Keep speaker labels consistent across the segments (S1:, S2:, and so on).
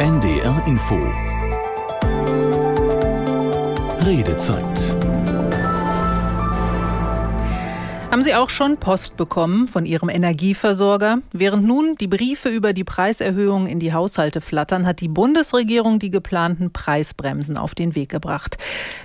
S1: NDR Info. Redezeit
S2: Haben Sie auch schon Post bekommen von Ihrem Energieversorger? Während nun die Briefe über die Preiserhöhung in die Haushalte flattern, hat die Bundesregierung die geplanten Preisbremsen auf den Weg gebracht.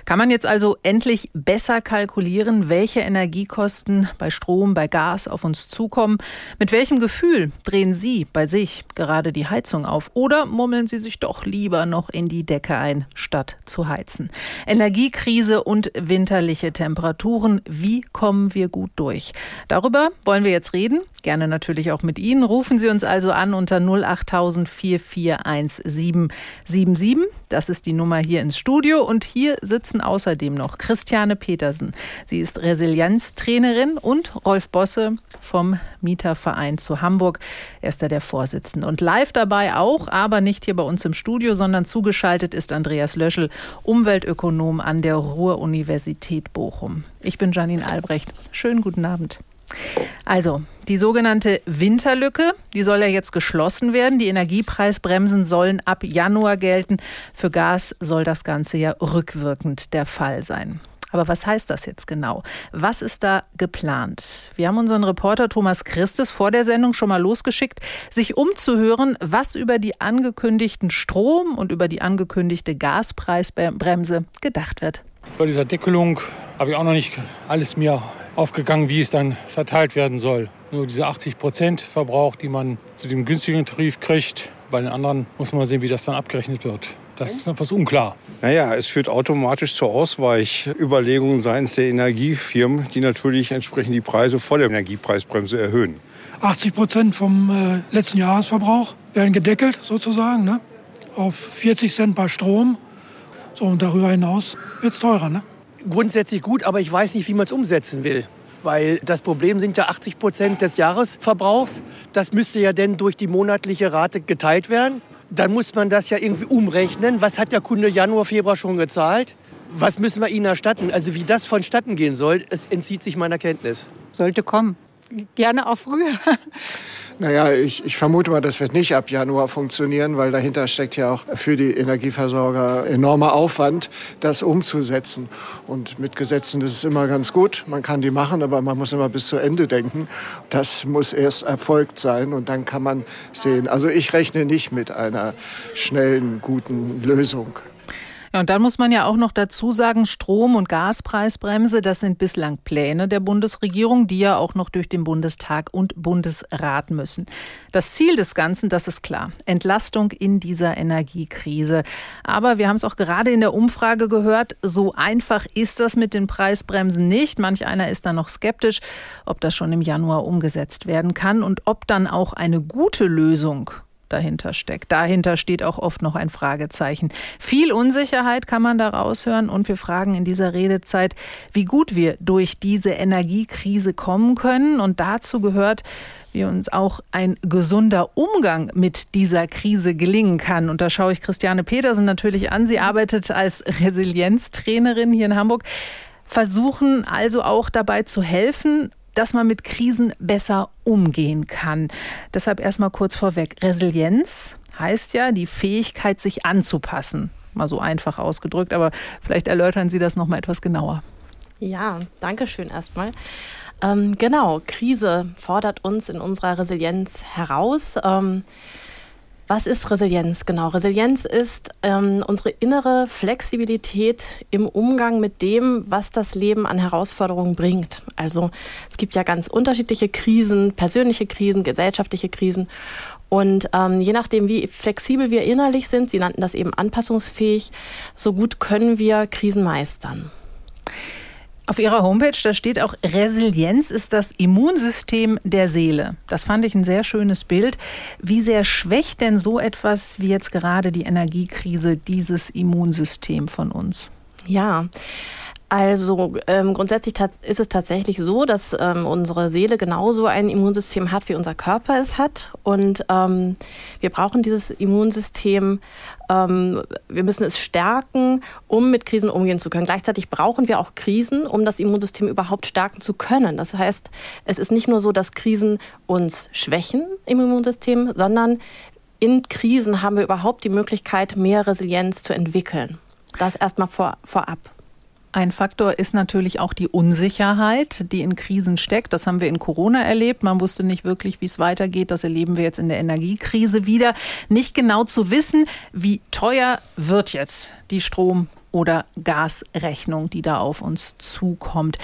S2: Kann man jetzt also endlich besser kalkulieren, welche Energiekosten bei Strom, bei Gas auf uns zukommen? Mit welchem Gefühl drehen Sie bei sich gerade die Heizung auf? Oder murmeln Sie sich doch lieber noch in die Decke ein, statt zu heizen? Energiekrise und winterliche Temperaturen. Wie kommen wir gut durch. Darüber wollen wir jetzt reden. Gerne natürlich auch mit Ihnen. Rufen Sie uns also an unter 08000 441777. Das ist die Nummer hier ins Studio. Und hier sitzen außerdem noch Christiane Petersen. Sie ist Resilienztrainerin und Rolf Bosse vom Mieterverein zu Hamburg. Er ist da der Vorsitzende. Und live dabei auch, aber nicht hier bei uns im Studio, sondern zugeschaltet ist Andreas Löschel, Umweltökonom an der Ruhr-Universität Bochum. Ich bin Janine Albrecht. Schönen guten Abend. Also, die sogenannte Winterlücke, die soll ja jetzt geschlossen werden. Die Energiepreisbremsen sollen ab Januar gelten. Für Gas soll das Ganze ja rückwirkend der Fall sein. Aber was heißt das jetzt genau? Was ist da geplant? Wir haben unseren Reporter Thomas Christes vor der Sendung schon mal losgeschickt, sich umzuhören, was über die angekündigten Strom- und über die angekündigte Gaspreisbremse gedacht wird.
S3: Bei dieser Deckelung habe ich auch noch nicht alles mir aufgegangen, wie es dann verteilt werden soll. Nur diese 80 Prozent Verbrauch, die man zu dem günstigen Tarif kriegt. Bei den anderen muss man sehen, wie das dann abgerechnet wird. Das ist etwas unklar.
S4: Naja, es führt automatisch zu Ausweichüberlegungen seitens der Energiefirmen, die natürlich entsprechend die Preise vor der Energiepreisbremse erhöhen.
S5: 80 Prozent vom äh, letzten Jahresverbrauch werden gedeckelt sozusagen ne? auf 40 Cent bei Strom. So, und darüber hinaus wird es teurer. Ne?
S6: Grundsätzlich gut, aber ich weiß nicht, wie man es umsetzen will. Weil das Problem sind ja 80 Prozent des Jahresverbrauchs. Das müsste ja dann durch die monatliche Rate geteilt werden. Dann muss man das ja irgendwie umrechnen. Was hat der Kunde Januar, Februar schon gezahlt? Was müssen wir ihnen erstatten? Also wie das vonstatten gehen soll, es entzieht sich meiner Kenntnis.
S7: Sollte kommen. Gerne auch früher.
S8: Naja, ich, ich vermute mal, das wird nicht ab Januar funktionieren, weil dahinter steckt ja auch für die Energieversorger enormer Aufwand, das umzusetzen. Und mit Gesetzen ist immer ganz gut. Man kann die machen, aber man muss immer bis zu Ende denken. Das muss erst erfolgt sein und dann kann man sehen. Also ich rechne nicht mit einer schnellen, guten Lösung.
S2: Ja, und dann muss man ja auch noch dazu sagen, Strom- und Gaspreisbremse, das sind bislang Pläne der Bundesregierung, die ja auch noch durch den Bundestag und Bundesrat müssen. Das Ziel des Ganzen, das ist klar, Entlastung in dieser Energiekrise. Aber wir haben es auch gerade in der Umfrage gehört, so einfach ist das mit den Preisbremsen nicht. Manch einer ist da noch skeptisch, ob das schon im Januar umgesetzt werden kann und ob dann auch eine gute Lösung dahinter steckt. Dahinter steht auch oft noch ein Fragezeichen. Viel Unsicherheit kann man da raushören und wir fragen in dieser Redezeit, wie gut wir durch diese Energiekrise kommen können. Und dazu gehört, wie uns auch ein gesunder Umgang mit dieser Krise gelingen kann. Und da schaue ich Christiane Petersen natürlich an. Sie arbeitet als Resilienztrainerin hier in Hamburg. Versuchen also auch dabei zu helfen, dass man mit Krisen besser umgehen kann. Deshalb erstmal kurz vorweg. Resilienz heißt ja die Fähigkeit, sich anzupassen. Mal so einfach ausgedrückt, aber vielleicht erläutern Sie das noch mal etwas genauer.
S9: Ja, danke schön erstmal. Ähm, genau, Krise fordert uns in unserer Resilienz heraus. Ähm, was ist Resilienz? Genau, Resilienz ist ähm, unsere innere Flexibilität im Umgang mit dem, was das Leben an Herausforderungen bringt. Also es gibt ja ganz unterschiedliche Krisen, persönliche Krisen, gesellschaftliche Krisen. Und ähm, je nachdem, wie flexibel wir innerlich sind, Sie nannten das eben anpassungsfähig, so gut können wir Krisen meistern.
S2: Auf Ihrer Homepage, da steht auch, Resilienz ist das Immunsystem der Seele. Das fand ich ein sehr schönes Bild. Wie sehr schwächt denn so etwas wie jetzt gerade die Energiekrise dieses Immunsystem von uns?
S9: Ja, also ähm, grundsätzlich ist es tatsächlich so, dass ähm, unsere Seele genauso ein Immunsystem hat, wie unser Körper es hat. Und ähm, wir brauchen dieses Immunsystem, ähm, wir müssen es stärken, um mit Krisen umgehen zu können. Gleichzeitig brauchen wir auch Krisen, um das Immunsystem überhaupt stärken zu können. Das heißt, es ist nicht nur so, dass Krisen uns schwächen im Immunsystem, sondern in Krisen haben wir überhaupt die Möglichkeit, mehr Resilienz zu entwickeln. Das erstmal vor, vorab.
S2: Ein Faktor ist natürlich auch die Unsicherheit, die in Krisen steckt. Das haben wir in Corona erlebt. Man wusste nicht wirklich, wie es weitergeht. Das erleben wir jetzt in der Energiekrise wieder. Nicht genau zu wissen, wie teuer wird jetzt die Strom- oder Gasrechnung, die da auf uns zukommt.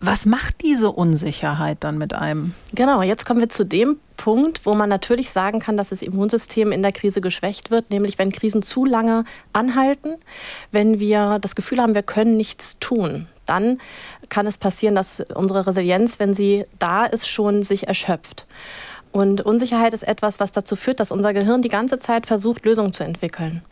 S2: Was macht diese Unsicherheit dann mit einem?
S9: Genau, jetzt kommen wir zu dem Punkt, wo man natürlich sagen kann, dass das Immunsystem in der Krise geschwächt wird, nämlich wenn Krisen zu lange anhalten, wenn wir das Gefühl haben, wir können nichts tun, dann kann es passieren, dass unsere Resilienz, wenn sie da ist, schon sich erschöpft. Und Unsicherheit ist etwas, was dazu führt, dass unser Gehirn die ganze Zeit versucht, Lösungen zu entwickeln.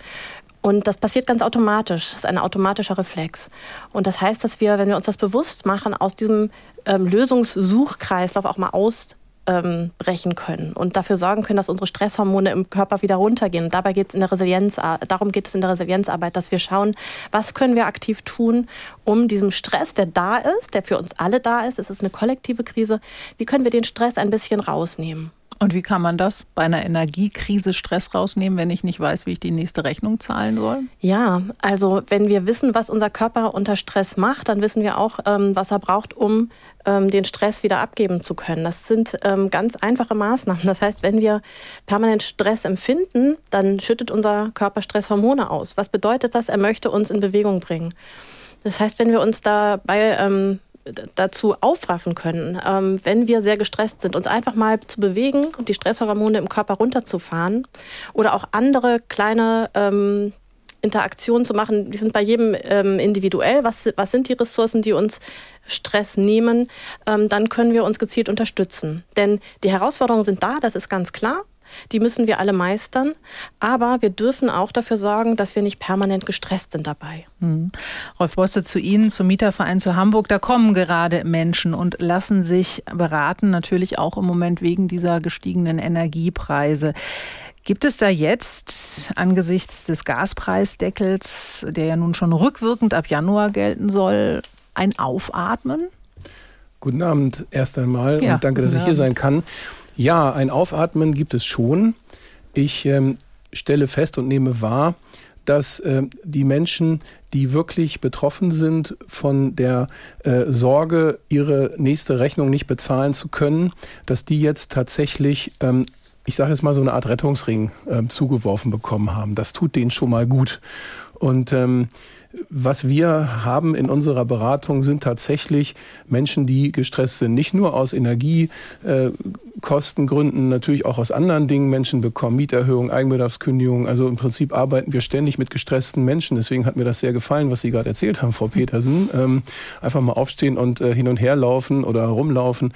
S9: Und das passiert ganz automatisch. Das ist ein automatischer Reflex. Und das heißt, dass wir, wenn wir uns das bewusst machen, aus diesem ähm, Lösungssuchkreislauf auch mal ausbrechen können und dafür sorgen können, dass unsere Stresshormone im Körper wieder runtergehen. Und dabei geht es in der Resilienz, darum geht es in der Resilienzarbeit, dass wir schauen, was können wir aktiv tun, um diesem Stress, der da ist, der für uns alle da ist, es ist eine kollektive Krise, wie können wir den Stress ein bisschen rausnehmen?
S2: Und wie kann man das bei einer Energiekrise Stress rausnehmen, wenn ich nicht weiß, wie ich die nächste Rechnung zahlen soll?
S9: Ja, also wenn wir wissen, was unser Körper unter Stress macht, dann wissen wir auch, ähm, was er braucht, um ähm, den Stress wieder abgeben zu können. Das sind ähm, ganz einfache Maßnahmen. Das heißt, wenn wir permanent Stress empfinden, dann schüttet unser Körper Stresshormone aus. Was bedeutet das? Er möchte uns in Bewegung bringen. Das heißt, wenn wir uns dabei ähm, dazu aufraffen können, ähm, wenn wir sehr gestresst sind, uns einfach mal zu bewegen und die Stresshormone im Körper runterzufahren oder auch andere kleine ähm, Interaktionen zu machen. Die sind bei jedem ähm, individuell. Was, was sind die Ressourcen, die uns Stress nehmen? Ähm, dann können wir uns gezielt unterstützen. Denn die Herausforderungen sind da, das ist ganz klar. Die müssen wir alle meistern. Aber wir dürfen auch dafür sorgen, dass wir nicht permanent gestresst sind dabei.
S2: Hm. Rolf Bosse, zu Ihnen, zum Mieterverein zu Hamburg. Da kommen gerade Menschen und lassen sich beraten, natürlich auch im Moment wegen dieser gestiegenen Energiepreise. Gibt es da jetzt angesichts des Gaspreisdeckels, der ja nun schon rückwirkend ab Januar gelten soll, ein Aufatmen?
S10: Guten Abend erst einmal ja, und danke, dass ich hier sein kann. Ja, ein Aufatmen gibt es schon. Ich ähm, stelle fest und nehme wahr, dass äh, die Menschen, die wirklich betroffen sind von der äh, Sorge, ihre nächste Rechnung nicht bezahlen zu können, dass die jetzt tatsächlich ähm, ich sage jetzt mal, so eine Art Rettungsring äh, zugeworfen bekommen haben. Das tut denen schon mal gut. Und ähm, was wir haben in unserer Beratung sind tatsächlich Menschen, die gestresst sind. Nicht nur aus Energiekostengründen, natürlich auch aus anderen Dingen. Menschen bekommen Mieterhöhung, Eigenbedarfskündigung. Also im Prinzip arbeiten wir ständig mit gestressten Menschen. Deswegen hat mir das sehr gefallen, was Sie gerade erzählt haben, Frau Petersen. Ähm, einfach mal aufstehen und äh, hin und her laufen oder rumlaufen.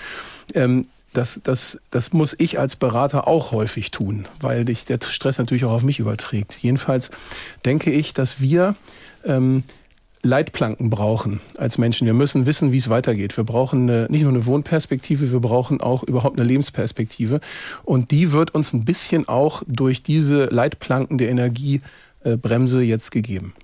S10: Ähm, das, das, das muss ich als Berater auch häufig tun, weil dich der Stress natürlich auch auf mich überträgt. Jedenfalls denke ich, dass wir ähm, Leitplanken brauchen als Menschen. Wir müssen wissen, wie es weitergeht. Wir brauchen eine, nicht nur eine Wohnperspektive, wir brauchen auch überhaupt eine Lebensperspektive. Und die wird uns ein bisschen auch durch diese Leitplanken der Energiebremse jetzt gegeben.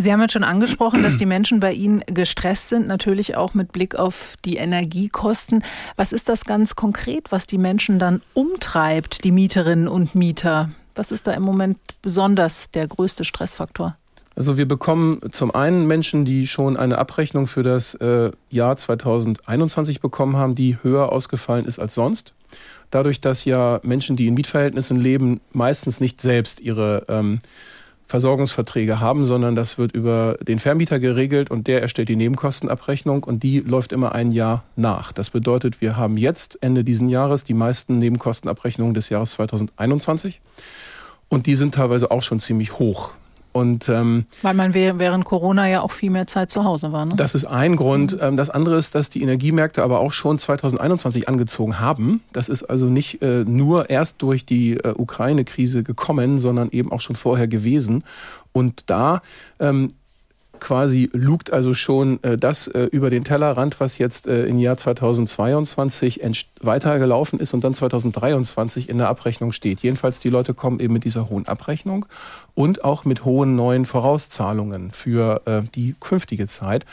S2: Sie haben jetzt schon angesprochen, dass die Menschen bei Ihnen gestresst sind, natürlich auch mit Blick auf die Energiekosten. Was ist das ganz konkret, was die Menschen dann umtreibt, die Mieterinnen und Mieter? Was ist da im Moment besonders der größte Stressfaktor?
S10: Also wir bekommen zum einen Menschen, die schon eine Abrechnung für das äh, Jahr 2021 bekommen haben, die höher ausgefallen ist als sonst. Dadurch, dass ja Menschen, die in Mietverhältnissen leben, meistens nicht selbst ihre ähm, Versorgungsverträge haben, sondern das wird über den Vermieter geregelt und der erstellt die Nebenkostenabrechnung und die läuft immer ein Jahr nach. Das bedeutet, wir haben jetzt Ende diesen Jahres die meisten Nebenkostenabrechnungen des Jahres 2021 und die sind teilweise auch schon ziemlich hoch. Und, ähm,
S2: Weil man während Corona ja auch viel mehr Zeit zu Hause war. Ne?
S10: Das ist ein Grund. Mhm. Das andere ist, dass die Energiemärkte aber auch schon 2021 angezogen haben. Das ist also nicht äh, nur erst durch die äh, Ukraine-Krise gekommen, sondern eben auch schon vorher gewesen. Und da ähm, quasi lugt also schon äh, das äh, über den Tellerrand, was jetzt äh, im Jahr 2022 weitergelaufen ist und dann 2023 in der Abrechnung steht. Jedenfalls die Leute kommen eben mit dieser hohen Abrechnung und auch mit hohen neuen Vorauszahlungen für äh, die künftige Zeit.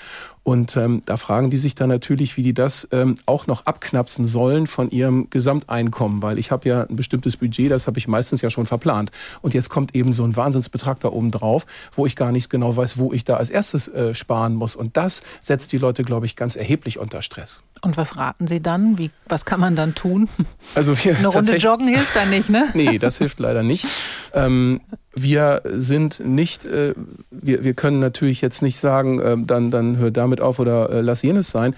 S10: Und ähm, da fragen die sich dann natürlich, wie die das ähm, auch noch abknapsen sollen von ihrem Gesamteinkommen, weil ich habe ja ein bestimmtes Budget, das habe ich meistens ja schon verplant. Und jetzt kommt eben so ein Wahnsinnsbetrag da oben drauf, wo ich gar nicht genau weiß, wo ich da als erstes äh, sparen muss. Und das setzt die Leute, glaube ich, ganz erheblich unter Stress.
S2: Und was raten Sie dann? Wie, was kann man dann tun?
S10: Also wir
S2: Eine Runde joggen hilft dann nicht, ne?
S10: nee, das hilft leider nicht. Ähm, wir sind nicht, äh, wir, wir können natürlich jetzt nicht sagen, äh, dann, dann hör damit auf oder äh, lass jenes sein.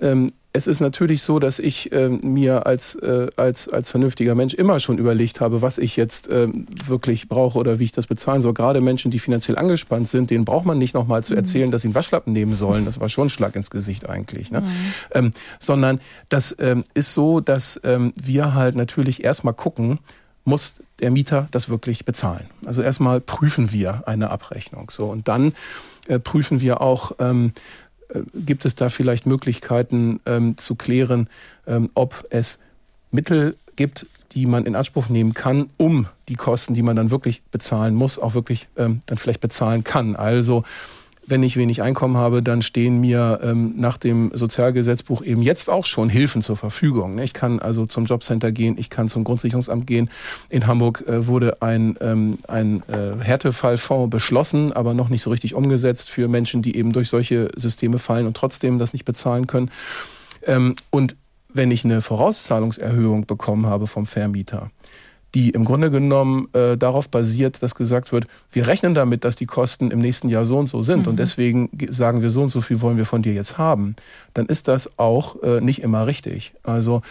S10: Ähm, es ist natürlich so, dass ich äh, mir als, äh, als, als vernünftiger Mensch immer schon überlegt habe, was ich jetzt äh, wirklich brauche oder wie ich das bezahlen soll. Gerade Menschen, die finanziell angespannt sind, denen braucht man nicht nochmal zu mhm. erzählen, dass sie einen Waschlappen nehmen sollen. Das war schon ein Schlag ins Gesicht eigentlich. Ne? Mhm. Ähm, sondern das ähm, ist so, dass ähm, wir halt natürlich erstmal gucken, muss der Mieter das wirklich bezahlen. Also erstmal prüfen wir eine Abrechnung. So und dann äh, prüfen wir auch, ähm, äh, gibt es da vielleicht Möglichkeiten ähm, zu klären, ähm, ob es Mittel gibt, die man in Anspruch nehmen kann, um die Kosten, die man dann wirklich bezahlen muss, auch wirklich ähm, dann vielleicht bezahlen kann. Also wenn ich wenig Einkommen habe, dann stehen mir ähm, nach dem Sozialgesetzbuch eben jetzt auch schon Hilfen zur Verfügung. Ne? Ich kann also zum Jobcenter gehen, ich kann zum Grundsicherungsamt gehen. In Hamburg äh, wurde ein, ähm, ein äh, Härtefallfonds beschlossen, aber noch nicht so richtig umgesetzt für Menschen, die eben durch solche Systeme fallen und trotzdem das nicht bezahlen können. Ähm, und wenn ich eine Vorauszahlungserhöhung bekommen habe vom Vermieter, die im Grunde genommen äh, darauf basiert, dass gesagt wird, wir rechnen damit, dass die Kosten im nächsten Jahr so und so sind mhm. und deswegen sagen wir so und so viel wollen wir von dir jetzt haben, dann ist das auch äh, nicht immer richtig. Also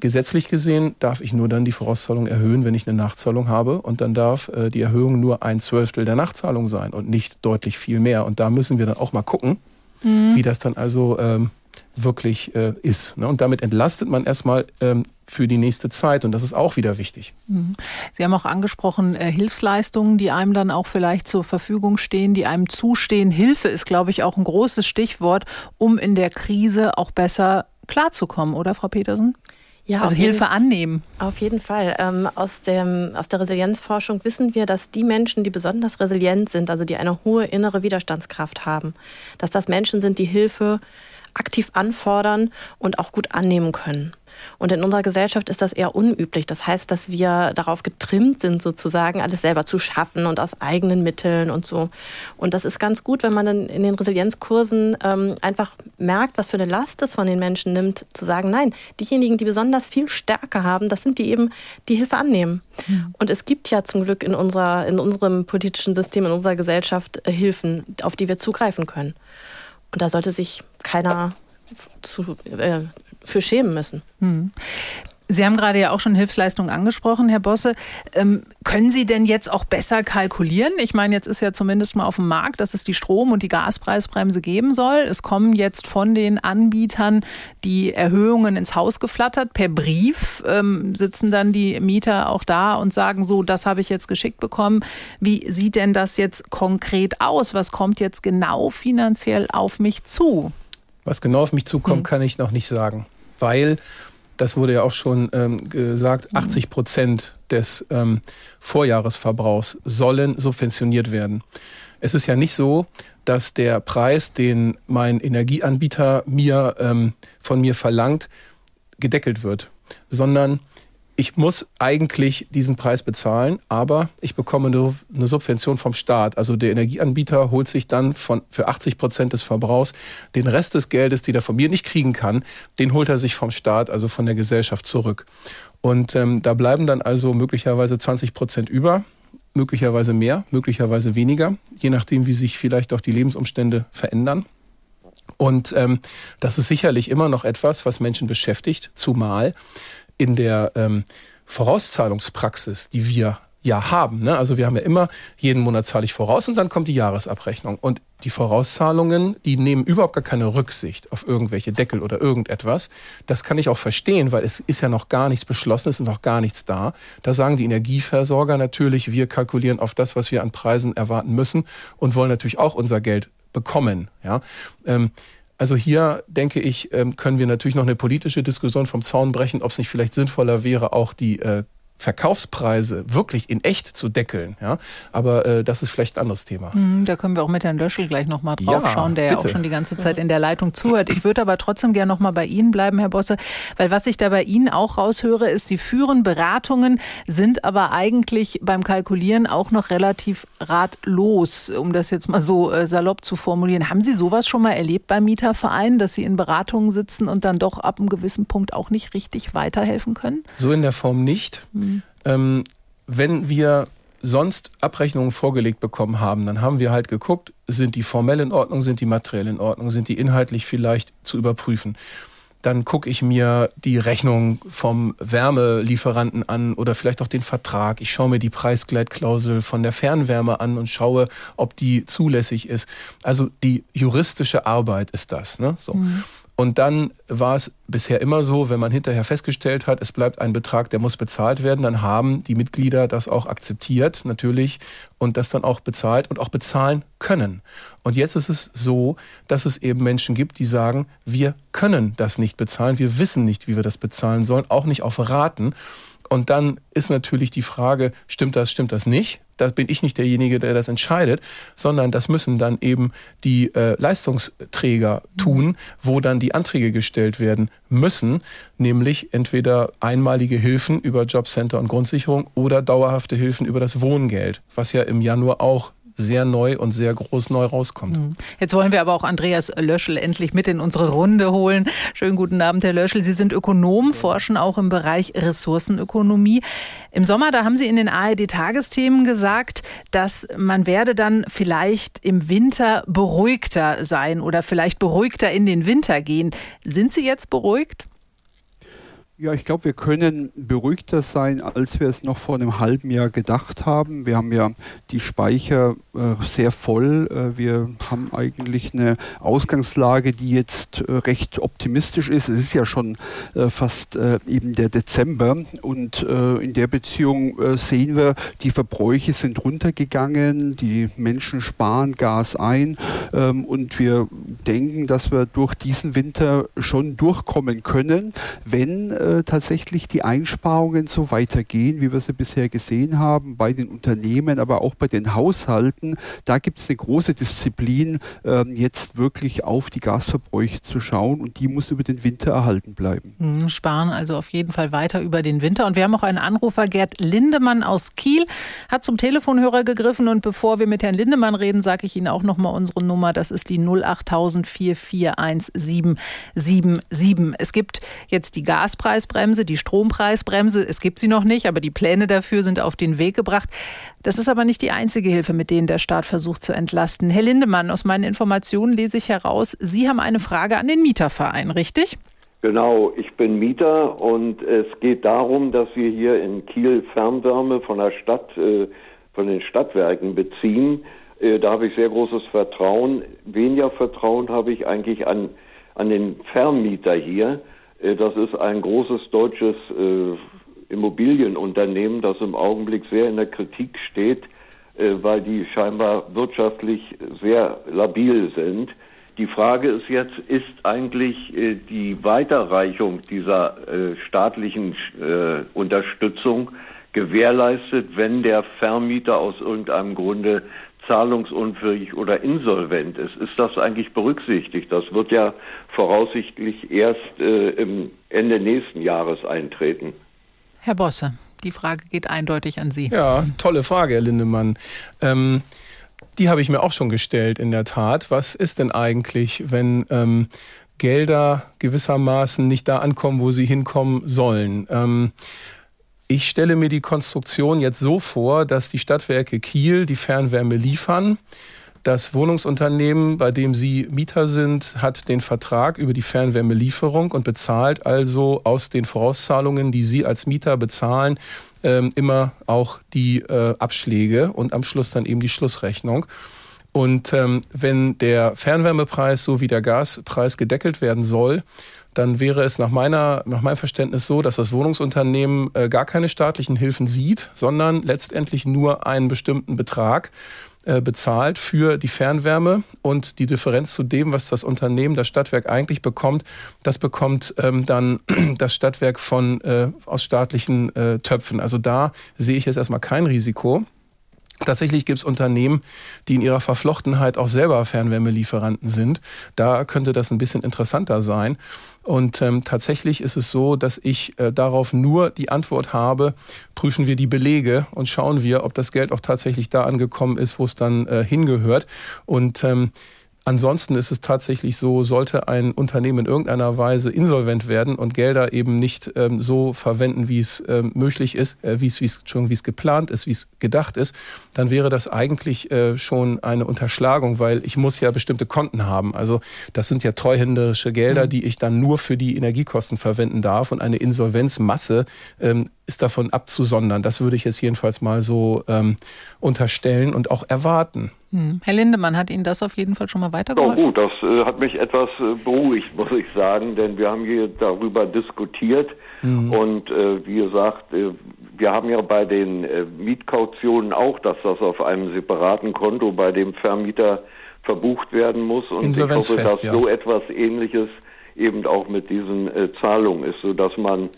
S10: gesetzlich gesehen darf ich nur dann die Vorauszahlung erhöhen, wenn ich eine Nachzahlung habe und dann darf äh, die Erhöhung nur ein Zwölftel der Nachzahlung sein und nicht deutlich viel mehr. Und da müssen wir dann auch mal gucken, mhm. wie das dann also ähm, wirklich äh, ist. Ne? Und damit entlastet man erstmal ähm, für die nächste Zeit und das ist auch wieder wichtig.
S2: Mhm. Sie haben auch angesprochen äh, Hilfsleistungen, die einem dann auch vielleicht zur Verfügung stehen, die einem zustehen. Hilfe ist, glaube ich, auch ein großes Stichwort, um in der Krise auch besser klarzukommen, oder Frau Petersen? Ja, also Hilfe jeden, annehmen.
S9: Auf jeden Fall. Ähm, aus, dem, aus der Resilienzforschung wissen wir, dass die Menschen, die besonders resilient sind, also die eine hohe innere Widerstandskraft haben, dass das Menschen sind, die Hilfe aktiv anfordern und auch gut annehmen können. Und in unserer Gesellschaft ist das eher unüblich. Das heißt, dass wir darauf getrimmt sind, sozusagen alles selber zu schaffen und aus eigenen Mitteln und so. Und das ist ganz gut, wenn man dann in den Resilienzkursen ähm, einfach merkt, was für eine Last es von den Menschen nimmt, zu sagen, nein, diejenigen, die besonders viel Stärke haben, das sind die eben, die Hilfe annehmen. Mhm. Und es gibt ja zum Glück in, unserer, in unserem politischen System, in unserer Gesellschaft äh, Hilfen, auf die wir zugreifen können. Und da sollte sich keiner zu, äh, für schämen müssen.
S2: Hm. Sie haben gerade ja auch schon Hilfsleistungen angesprochen, Herr Bosse. Ähm, können Sie denn jetzt auch besser kalkulieren? Ich meine, jetzt ist ja zumindest mal auf dem Markt, dass es die Strom- und die Gaspreisbremse geben soll. Es kommen jetzt von den Anbietern die Erhöhungen ins Haus geflattert. Per Brief ähm, sitzen dann die Mieter auch da und sagen so, das habe ich jetzt geschickt bekommen. Wie sieht denn das jetzt konkret aus? Was kommt jetzt genau finanziell auf mich zu?
S10: Was genau auf mich zukommt, hm. kann ich noch nicht sagen, weil das wurde ja auch schon ähm, gesagt, 80 Prozent des ähm, Vorjahresverbrauchs sollen subventioniert werden. Es ist ja nicht so, dass der Preis, den mein Energieanbieter mir ähm, von mir verlangt, gedeckelt wird, sondern ich muss eigentlich diesen Preis bezahlen, aber ich bekomme eine, eine Subvention vom Staat. Also der Energieanbieter holt sich dann von, für 80 Prozent des Verbrauchs den Rest des Geldes, den er von mir nicht kriegen kann, den holt er sich vom Staat, also von der Gesellschaft zurück. Und ähm, da bleiben dann also möglicherweise 20 Prozent über, möglicherweise mehr, möglicherweise weniger, je nachdem, wie sich vielleicht auch die Lebensumstände verändern. Und ähm, das ist sicherlich immer noch etwas, was Menschen beschäftigt, zumal in der ähm, Vorauszahlungspraxis, die wir ja haben. Ne? Also wir haben ja immer, jeden Monat zahle ich voraus und dann kommt die Jahresabrechnung. Und die Vorauszahlungen, die nehmen überhaupt gar keine Rücksicht auf irgendwelche Deckel oder irgendetwas. Das kann ich auch verstehen, weil es ist ja noch gar nichts beschlossen, es ist noch gar nichts da. Da sagen die Energieversorger natürlich, wir kalkulieren auf das, was wir an Preisen erwarten müssen und wollen natürlich auch unser Geld bekommen. Ja. Ähm, also hier, denke ich, ähm, können wir natürlich noch eine politische Diskussion vom Zaun brechen, ob es nicht vielleicht sinnvoller wäre, auch die äh, Verkaufspreise wirklich in echt zu deckeln. Ja? Aber äh, das ist vielleicht ein anderes Thema.
S2: Hm, da können wir auch mit Herrn Löschel gleich nochmal drauf ja, schauen, der bitte. ja auch schon die ganze Zeit in der Leitung zuhört. Ich würde aber trotzdem gerne nochmal bei Ihnen bleiben, Herr Bosse, weil was ich da bei Ihnen auch raushöre, ist, Sie führen Beratungen, sind aber eigentlich beim Kalkulieren auch noch relativ ratlos, um das jetzt mal so äh, salopp zu formulieren. Haben Sie sowas schon mal erlebt beim Mieterverein, dass Sie in Beratungen sitzen und dann doch ab einem gewissen Punkt auch nicht richtig weiterhelfen können?
S10: So in der Form nicht. Hm. Ähm, wenn wir sonst Abrechnungen vorgelegt bekommen haben, dann haben wir halt geguckt, sind die formell in Ordnung, sind die materiell in Ordnung, sind die inhaltlich vielleicht zu überprüfen. Dann gucke ich mir die Rechnung vom Wärmelieferanten an oder vielleicht auch den Vertrag. Ich schaue mir die Preisgleitklausel von der Fernwärme an und schaue, ob die zulässig ist. Also die juristische Arbeit ist das. Ne? So. Mhm. Und dann war es bisher immer so, wenn man hinterher festgestellt hat, es bleibt ein Betrag, der muss bezahlt werden, dann haben die Mitglieder das auch akzeptiert, natürlich, und das dann auch bezahlt und auch bezahlen können. Und jetzt ist es so, dass es eben Menschen gibt, die sagen, wir können das nicht bezahlen, wir wissen nicht, wie wir das bezahlen sollen, auch nicht auf Raten. Und dann ist natürlich die Frage, stimmt das, stimmt das nicht? Da bin ich nicht derjenige, der das entscheidet, sondern das müssen dann eben die äh, Leistungsträger tun, wo dann die Anträge gestellt werden müssen, nämlich entweder einmalige Hilfen über Jobcenter und Grundsicherung oder dauerhafte Hilfen über das Wohngeld, was ja im Januar auch sehr neu und sehr groß neu rauskommt. Mhm.
S2: Jetzt wollen wir aber auch Andreas Löschel endlich mit in unsere Runde holen. Schönen guten Abend, Herr Löschel. Sie sind Ökonom, forschen auch im Bereich Ressourcenökonomie. Im Sommer, da haben Sie in den ARD-Tagesthemen gesagt, dass man werde dann vielleicht im Winter beruhigter sein oder vielleicht beruhigter in den Winter gehen. Sind Sie jetzt beruhigt?
S11: Ja, ich glaube, wir können beruhigter sein, als wir es noch vor einem halben Jahr gedacht haben. Wir haben ja die Speicher äh, sehr voll. Äh, wir haben eigentlich eine Ausgangslage, die jetzt äh, recht optimistisch ist. Es ist ja schon äh, fast äh, eben der Dezember und äh, in der Beziehung sehen wir, die Verbräuche sind runtergegangen, die Menschen sparen Gas ein ähm, und wir denken, dass wir durch diesen Winter schon durchkommen können, wenn äh, tatsächlich die Einsparungen so weitergehen, wie wir sie bisher gesehen haben, bei den Unternehmen, aber auch bei den Haushalten. Da gibt es eine große Disziplin, äh, jetzt wirklich auf die Gasverbräuche zu schauen und die muss über den Winter erhalten bleiben.
S2: Mhm, sparen also auf jeden Fall weiter über den Winter. Und wir haben auch einen Anrufer, Gerd Lindemann aus Kiel, hat zum Telefonhörer gegriffen. Und bevor wir mit Herrn Lindemann reden, sage ich Ihnen auch nochmal unsere Nummer. Das ist die 08000 441 Es gibt jetzt die Gaspreise. Gaspreisbremse, die Strompreisbremse. Es gibt sie noch nicht, aber die Pläne dafür sind auf den Weg gebracht. Das ist aber nicht die einzige Hilfe, mit denen der Staat versucht zu entlasten. Herr Lindemann, aus meinen Informationen lese ich heraus, Sie haben eine Frage an den Mieterverein, richtig?
S12: Genau, ich bin Mieter und es geht darum, dass wir hier in Kiel Fernwärme von der Stadt, äh, von den Stadtwerken beziehen. Äh, da habe ich sehr großes Vertrauen. Weniger Vertrauen habe ich eigentlich an, an den Vermieter hier. Äh, das ist ein großes deutsches äh, Immobilienunternehmen, das im Augenblick sehr in der Kritik steht, äh, weil die scheinbar wirtschaftlich sehr labil sind. Die Frage ist jetzt, ist eigentlich die Weiterreichung dieser staatlichen Unterstützung gewährleistet, wenn der Vermieter aus irgendeinem Grunde zahlungsunfähig oder insolvent ist. Ist das eigentlich berücksichtigt? Das wird ja voraussichtlich erst äh, im Ende nächsten Jahres eintreten.
S2: Herr Bosse, die Frage geht eindeutig an Sie.
S10: Ja, tolle Frage, Herr Lindemann. Ähm, die habe ich mir auch schon gestellt, in der Tat. Was ist denn eigentlich, wenn ähm, Gelder gewissermaßen nicht da ankommen, wo sie hinkommen sollen? Ähm, ich stelle mir die Konstruktion jetzt so vor, dass die Stadtwerke Kiel die Fernwärme liefern. Das Wohnungsunternehmen, bei dem Sie Mieter sind, hat den Vertrag über die Fernwärmelieferung und bezahlt also aus den Vorauszahlungen, die Sie als Mieter bezahlen, ähm, immer auch die äh, Abschläge und am Schluss dann eben die Schlussrechnung. Und ähm, wenn der Fernwärmepreis so wie der Gaspreis gedeckelt werden soll, dann wäre es nach, meiner, nach meinem Verständnis so, dass das Wohnungsunternehmen äh, gar keine staatlichen Hilfen sieht, sondern letztendlich nur einen bestimmten Betrag. äh, bezahlt für die Fernwärme und die Differenz zu dem, was das Unternehmen, das Stadtwerk eigentlich bekommt, das bekommt ähm, dann das Stadtwerk von äh, aus staatlichen äh, Töpfen. Also da sehe ich jetzt erstmal kein Risiko. Tatsächlich gibt es Unternehmen, die in ihrer Verflochtenheit auch selber Fernwärmelieferanten sind. Da könnte das ein bisschen interessanter sein. Und ähm, tatsächlich ist es so, dass ich äh, darauf nur die Antwort habe, prüfen wir die Belege und schauen wir, ob das Geld auch tatsächlich da angekommen ist, wo es dann äh, hingehört. Und ähm, Ansonsten ist es tatsächlich so, sollte ein Unternehmen in irgendeiner Weise insolvent werden und Gelder eben nicht ähm, so verwenden, wie es ähm, möglich ist, äh, wie es, wie es schon wie es geplant ist, wie es gedacht ist, dann wäre das eigentlich äh, schon eine Unterschlagung, weil ich muss ja bestimmte Konten haben. Also das sind ja treuhänderische Gelder, mhm. die ich dann nur für die Energiekosten verwenden darf und eine Insolvenzmasse ähm, ist davon abzusondern. Das würde ich jetzt jedenfalls mal so ähm, unterstellen und auch erwarten.
S2: Hm. Herr Lindemann, hat Ihnen das auf jeden Fall schon mal weitergeholfen?
S12: Ja, gut, das äh, hat mich etwas äh, beruhigt, muss ich sagen, denn wir haben hier darüber diskutiert mhm. und äh, wie gesagt, äh, wir haben ja bei den äh, Mietkautionen auch, dass das auf einem separaten Konto bei dem Vermieter verbucht werden muss und ich hoffe, dass ja. so etwas Ähnliches eben auch mit diesen äh, Zahlungen ist, sodass man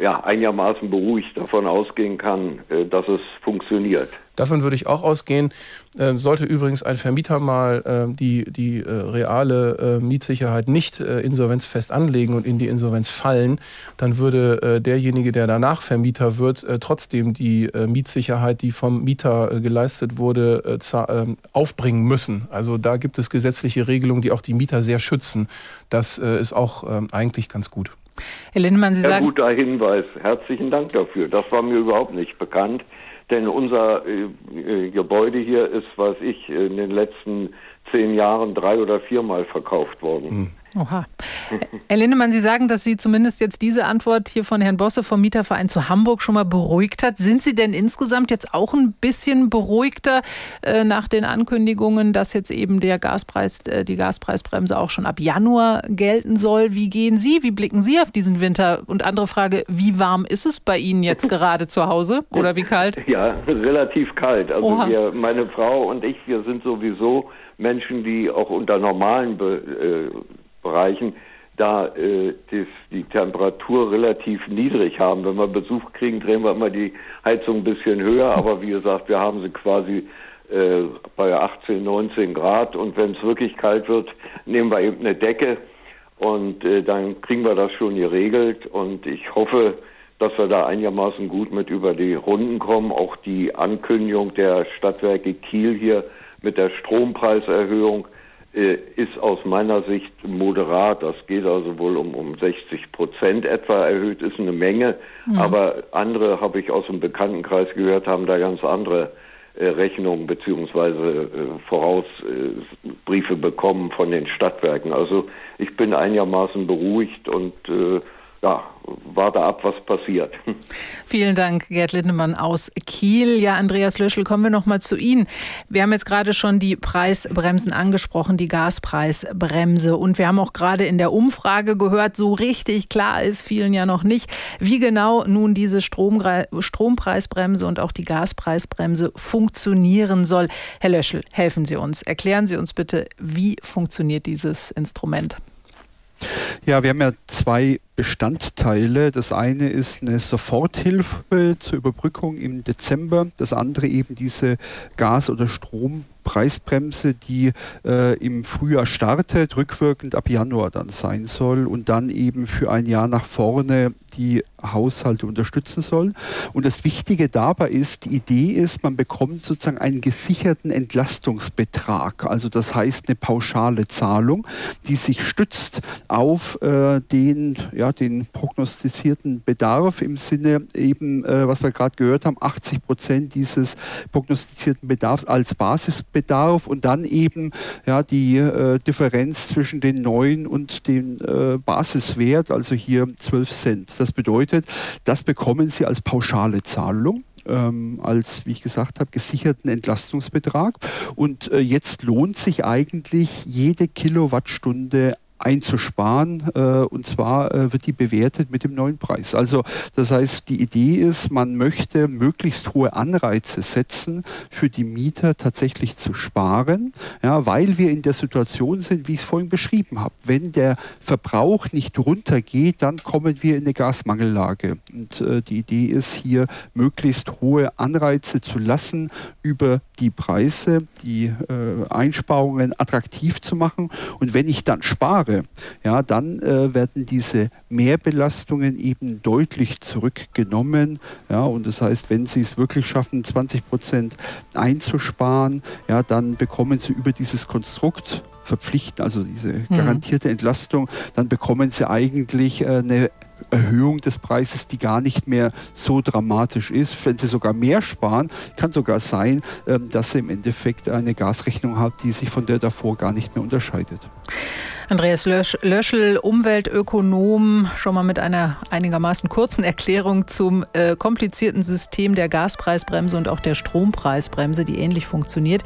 S12: ja, einigermaßen beruhigt davon ausgehen kann, äh, dass es funktioniert.
S10: Davon würde ich auch ausgehen. Ähm, sollte übrigens ein Vermieter mal ähm, die, die äh, reale äh, Mietsicherheit nicht insolvenzfest anlegen und in die Insolvenz fallen, dann würde derjenige, der danach Vermieter wird, trotzdem die Mietsicherheit, die vom Mieter geleistet wurde, ähm, aufbringen müssen. Also da gibt es gesetzliche Regelungen, die auch die Mieter sehr schützen. Das ist auch eigentlich ganz gut.
S2: Herr Lindemann, Sie
S12: Sehr
S2: sagen...
S12: guter Hinweis. Herzlichen Dank dafür. Das war mir überhaupt nicht bekannt. Denn unser äh, äh Gebäude hier ist, weiß ich, in den letzten zehn Jahren drei oder viermal verkauft worden.
S2: Oha. Herr Lindemann, Sie sagen, dass Sie zumindest jetzt diese Antwort hier von Herrn Bosse vom Mieterverein zu Hamburg schon mal beruhigt hat. Sind Sie denn insgesamt jetzt auch ein bisschen beruhigter äh, nach den Ankündigungen, dass jetzt eben der Gaspreis, äh, die Gaspreisbremse auch schon ab Januar gelten soll? Wie gehen Sie? Wie blicken Sie auf diesen Winter? Und andere Frage, wie warm ist es bei Ihnen jetzt gerade zu Hause oder wie kalt?
S12: Ja, relativ kalt. Also wir, meine Frau und ich, wir sind sowieso Menschen, die auch unter normalen Be äh, Bereichen da äh, das, die Temperatur relativ niedrig haben. Wenn wir Besuch kriegen, drehen wir immer die Heizung ein bisschen höher, aber wie gesagt, wir haben sie quasi äh, bei 18, 19 Grad. Und wenn es wirklich kalt wird, nehmen wir eben eine Decke. Und äh, dann kriegen wir das schon geregelt. Und ich hoffe, dass wir da einigermaßen gut mit über die Runden kommen. Auch die Ankündigung der Stadtwerke Kiel hier mit der Strompreiserhöhung ist aus meiner Sicht moderat. Das geht also wohl um, um 60 Prozent etwa erhöht, ist eine Menge. Mhm. Aber andere habe ich aus dem Bekanntenkreis gehört, haben da ganz andere äh, Rechnungen beziehungsweise äh, Vorausbriefe bekommen von den Stadtwerken. Also ich bin einigermaßen beruhigt und äh, ja, warte ab, was passiert.
S2: Vielen Dank, Gerd Lindemann aus Kiel. Ja, Andreas Löschel, kommen wir noch mal zu Ihnen. Wir haben jetzt gerade schon die Preisbremsen angesprochen, die Gaspreisbremse. Und wir haben auch gerade in der Umfrage gehört, so richtig klar ist vielen ja noch nicht, wie genau nun diese Strom, Strompreisbremse und auch die Gaspreisbremse funktionieren soll. Herr Löschel, helfen Sie uns. Erklären Sie uns bitte, wie funktioniert dieses Instrument?
S11: Ja, wir haben ja zwei Bestandteile. Das eine ist eine Soforthilfe zur Überbrückung im Dezember, das andere eben diese Gas- oder Strom. Preisbremse, die äh, im Frühjahr startet, rückwirkend ab Januar dann sein soll und dann eben für ein Jahr nach vorne die Haushalte unterstützen soll. Und das Wichtige dabei ist, die Idee ist, man bekommt sozusagen einen gesicherten Entlastungsbetrag. Also das heißt eine pauschale Zahlung, die sich stützt auf äh, den, ja, den prognostizierten Bedarf im Sinne eben, äh, was wir gerade gehört haben, 80 Prozent dieses prognostizierten Bedarfs als Basisbedarf und dann eben ja, die äh, Differenz zwischen den neuen und dem äh, Basiswert, also hier 12 Cent. Das bedeutet, das bekommen Sie als pauschale Zahlung ähm, als, wie ich gesagt habe, gesicherten Entlastungsbetrag. Und äh, jetzt lohnt sich eigentlich jede Kilowattstunde einzusparen. Äh, und zwar äh, wird die bewertet mit dem neuen Preis. Also das heißt, die Idee ist, man möchte möglichst hohe Anreize setzen, für die Mieter tatsächlich zu sparen, ja, weil wir in der Situation sind, wie ich es vorhin beschrieben habe. Wenn der Verbrauch nicht runtergeht, dann kommen wir in eine Gasmangellage. Und äh, die Idee ist hier, möglichst hohe Anreize zu lassen, über die Preise, die äh, Einsparungen attraktiv zu machen. Und wenn ich dann spare, ja, dann äh, werden diese Mehrbelastungen eben deutlich zurückgenommen. Ja, und das heißt, wenn Sie es wirklich schaffen, 20 Prozent einzusparen, ja, dann bekommen Sie über dieses Konstrukt verpflichten, also diese mhm. garantierte Entlastung, dann bekommen sie eigentlich äh, eine Erhöhung des Preises, die gar nicht mehr so dramatisch ist. Wenn Sie sogar mehr sparen, kann sogar sein, ähm, dass Sie im Endeffekt eine Gasrechnung haben, die sich von der davor gar nicht mehr unterscheidet.
S2: Andreas Lösch, Löschel, Umweltökonom, schon mal mit einer einigermaßen kurzen Erklärung zum äh, komplizierten System der Gaspreisbremse und auch der Strompreisbremse, die ähnlich funktioniert.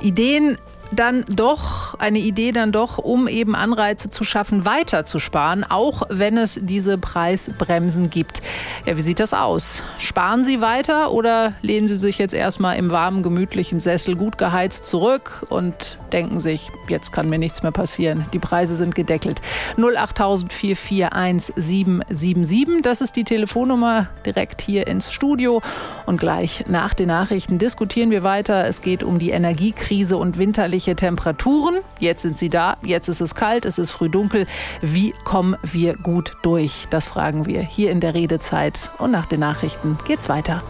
S2: Ideen dann doch, eine Idee dann doch, um eben Anreize zu schaffen, weiter zu sparen, auch wenn es diese Preisbremsen gibt. Ja, wie sieht das aus? Sparen Sie weiter oder lehnen Sie sich jetzt erstmal im warmen, gemütlichen Sessel gut geheizt zurück und denken sich, jetzt kann mir nichts mehr passieren. Die Preise sind gedeckelt. 08000 441 777, das ist die Telefonnummer direkt hier ins Studio. Und gleich nach den Nachrichten diskutieren wir weiter. Es geht um die Energiekrise und winterliche winterliche Temperaturen. Jetzt sind sie da, jetzt ist es kalt, es ist früh dunkel. Wie kommen wir gut durch? Das fragen wir hier in der Redezeit. Und nach den Nachrichten geht's weiter.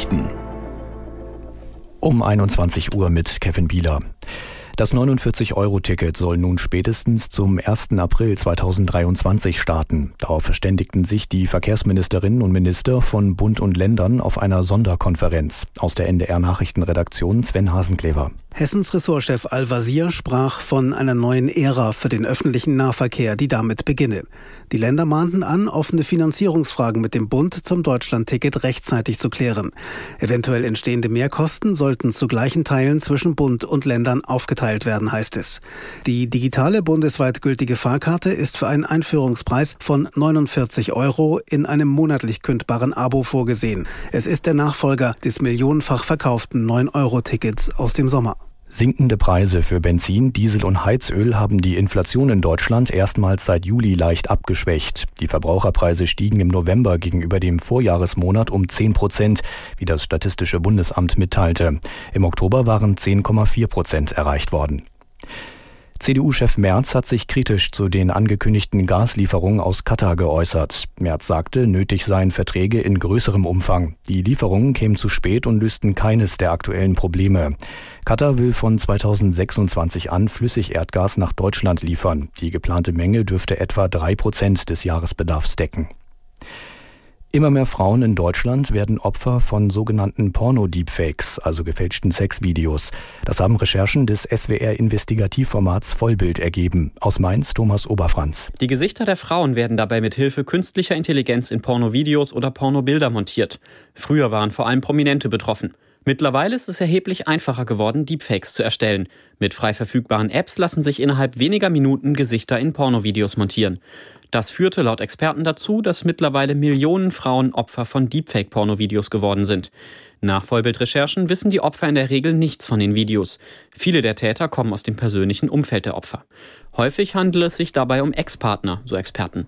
S1: Nachrichten.
S13: Um 21 Uhr mit Kevin Bieler. Das 49-Euro-Ticket soll nun spätestens zum 1. April 2023 starten. Darauf verständigten sich die Verkehrsministerinnen und Minister von Bund und Ländern auf einer Sonderkonferenz. Aus der NDR-Nachrichtenredaktion Sven Hasenklever.
S14: Hessens Ressortchef Al-Wazir sprach von einer neuen Ära für den öffentlichen Nahverkehr, die damit beginne. Die Länder mahnten an, offene Finanzierungsfragen mit dem Bund zum Deutschlandticket rechtzeitig zu klären. Eventuell entstehende Mehrkosten sollten zu gleichen Teilen zwischen Bund und Ländern aufgeteilt werden, heißt es. Die digitale bundesweit gültige Fahrkarte ist für einen Einführungspreis von 49 Euro in einem monatlich kündbaren Abo vorgesehen. Es ist der Nachfolger des millionenfach verkauften 9-Euro-Tickets aus dem Sommer.
S13: Sinkende Preise für Benzin, Diesel und Heizöl haben die Inflation in Deutschland erstmals seit Juli leicht abgeschwächt. Die Verbraucherpreise stiegen im November gegenüber dem Vorjahresmonat um 10 Prozent, wie das Statistische Bundesamt mitteilte. Im Oktober waren 10,4 Prozent erreicht worden. CDU-Chef Merz hat sich kritisch zu den angekündigten Gaslieferungen aus Katar geäußert. Merz sagte, nötig seien Verträge in größerem Umfang. Die Lieferungen kämen zu spät und lösten keines der aktuellen Probleme. Katar will von 2026 an Flüssigerdgas nach Deutschland liefern. Die geplante Menge dürfte etwa drei Prozent des Jahresbedarfs decken. Immer mehr Frauen in Deutschland werden Opfer von sogenannten Porno-Deepfakes, also gefälschten Sexvideos. Das haben Recherchen des SWR-Investigativformats Vollbild ergeben. Aus Mainz Thomas Oberfranz.
S15: Die Gesichter der Frauen werden dabei mit Hilfe künstlicher Intelligenz in Pornovideos oder Pornobilder montiert. Früher waren vor allem Prominente betroffen. Mittlerweile ist es erheblich einfacher geworden, Deepfakes zu erstellen. Mit frei verfügbaren Apps lassen sich innerhalb weniger Minuten Gesichter in Pornovideos montieren. Das führte laut Experten dazu, dass mittlerweile Millionen Frauen Opfer von Deepfake-Pornovideos geworden sind. Nach Vollbildrecherchen wissen die Opfer in der Regel nichts von den Videos. Viele der Täter kommen aus dem persönlichen Umfeld der Opfer. Häufig handelt es sich dabei um Ex-Partner, so Experten.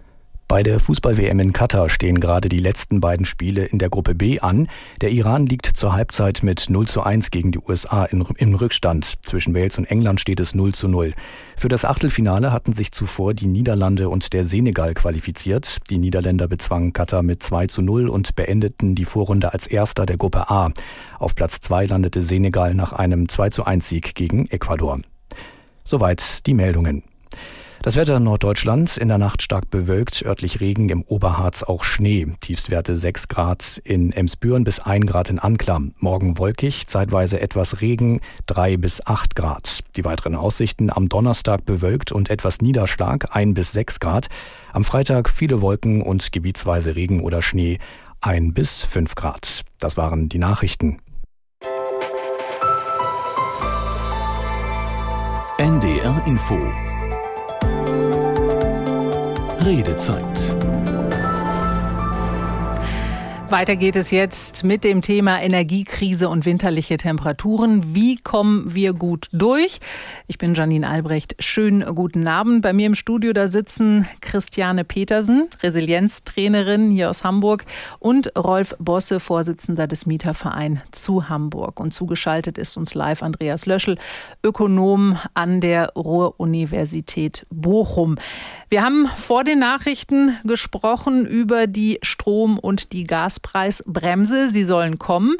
S13: Bei der Fußball-WM in Katar stehen gerade die letzten beiden Spiele in der Gruppe B an. Der Iran liegt zur Halbzeit mit 0 zu 1 gegen die USA im Rückstand. Zwischen Wales und England steht es 0 zu 0. Für das Achtelfinale hatten sich zuvor die Niederlande und der Senegal qualifiziert. Die Niederländer bezwangen Katar mit 2 zu 0 und beendeten die Vorrunde als erster der Gruppe A. Auf Platz 2 landete Senegal nach einem 2 zu 1 Sieg gegen Ecuador. Soweit die Meldungen. Das Wetter in Norddeutschland in der Nacht stark bewölkt, örtlich Regen, im Oberharz auch Schnee. Tiefstwerte 6 Grad in Emsbüren bis 1 Grad in Anklam. Morgen wolkig, zeitweise etwas Regen, 3 bis 8 Grad. Die weiteren Aussichten am Donnerstag bewölkt und etwas Niederschlag, 1 bis 6 Grad. Am Freitag viele Wolken und gebietsweise Regen oder Schnee, 1 bis 5 Grad. Das waren die Nachrichten.
S1: NDR Info Redezeit.
S2: Weiter geht es jetzt mit dem Thema Energiekrise und winterliche Temperaturen. Wie kommen wir gut durch? Ich bin Janine Albrecht. Schönen guten Abend. Bei mir im Studio da sitzen Christiane Petersen, Resilienztrainerin hier aus Hamburg und Rolf Bosse, Vorsitzender des Mieterverein zu Hamburg. Und zugeschaltet ist uns live Andreas Löschel, Ökonom an der Ruhr-Universität Bochum. Wir haben vor den Nachrichten gesprochen über die Strom- und die Gaspreisbremse. Sie sollen kommen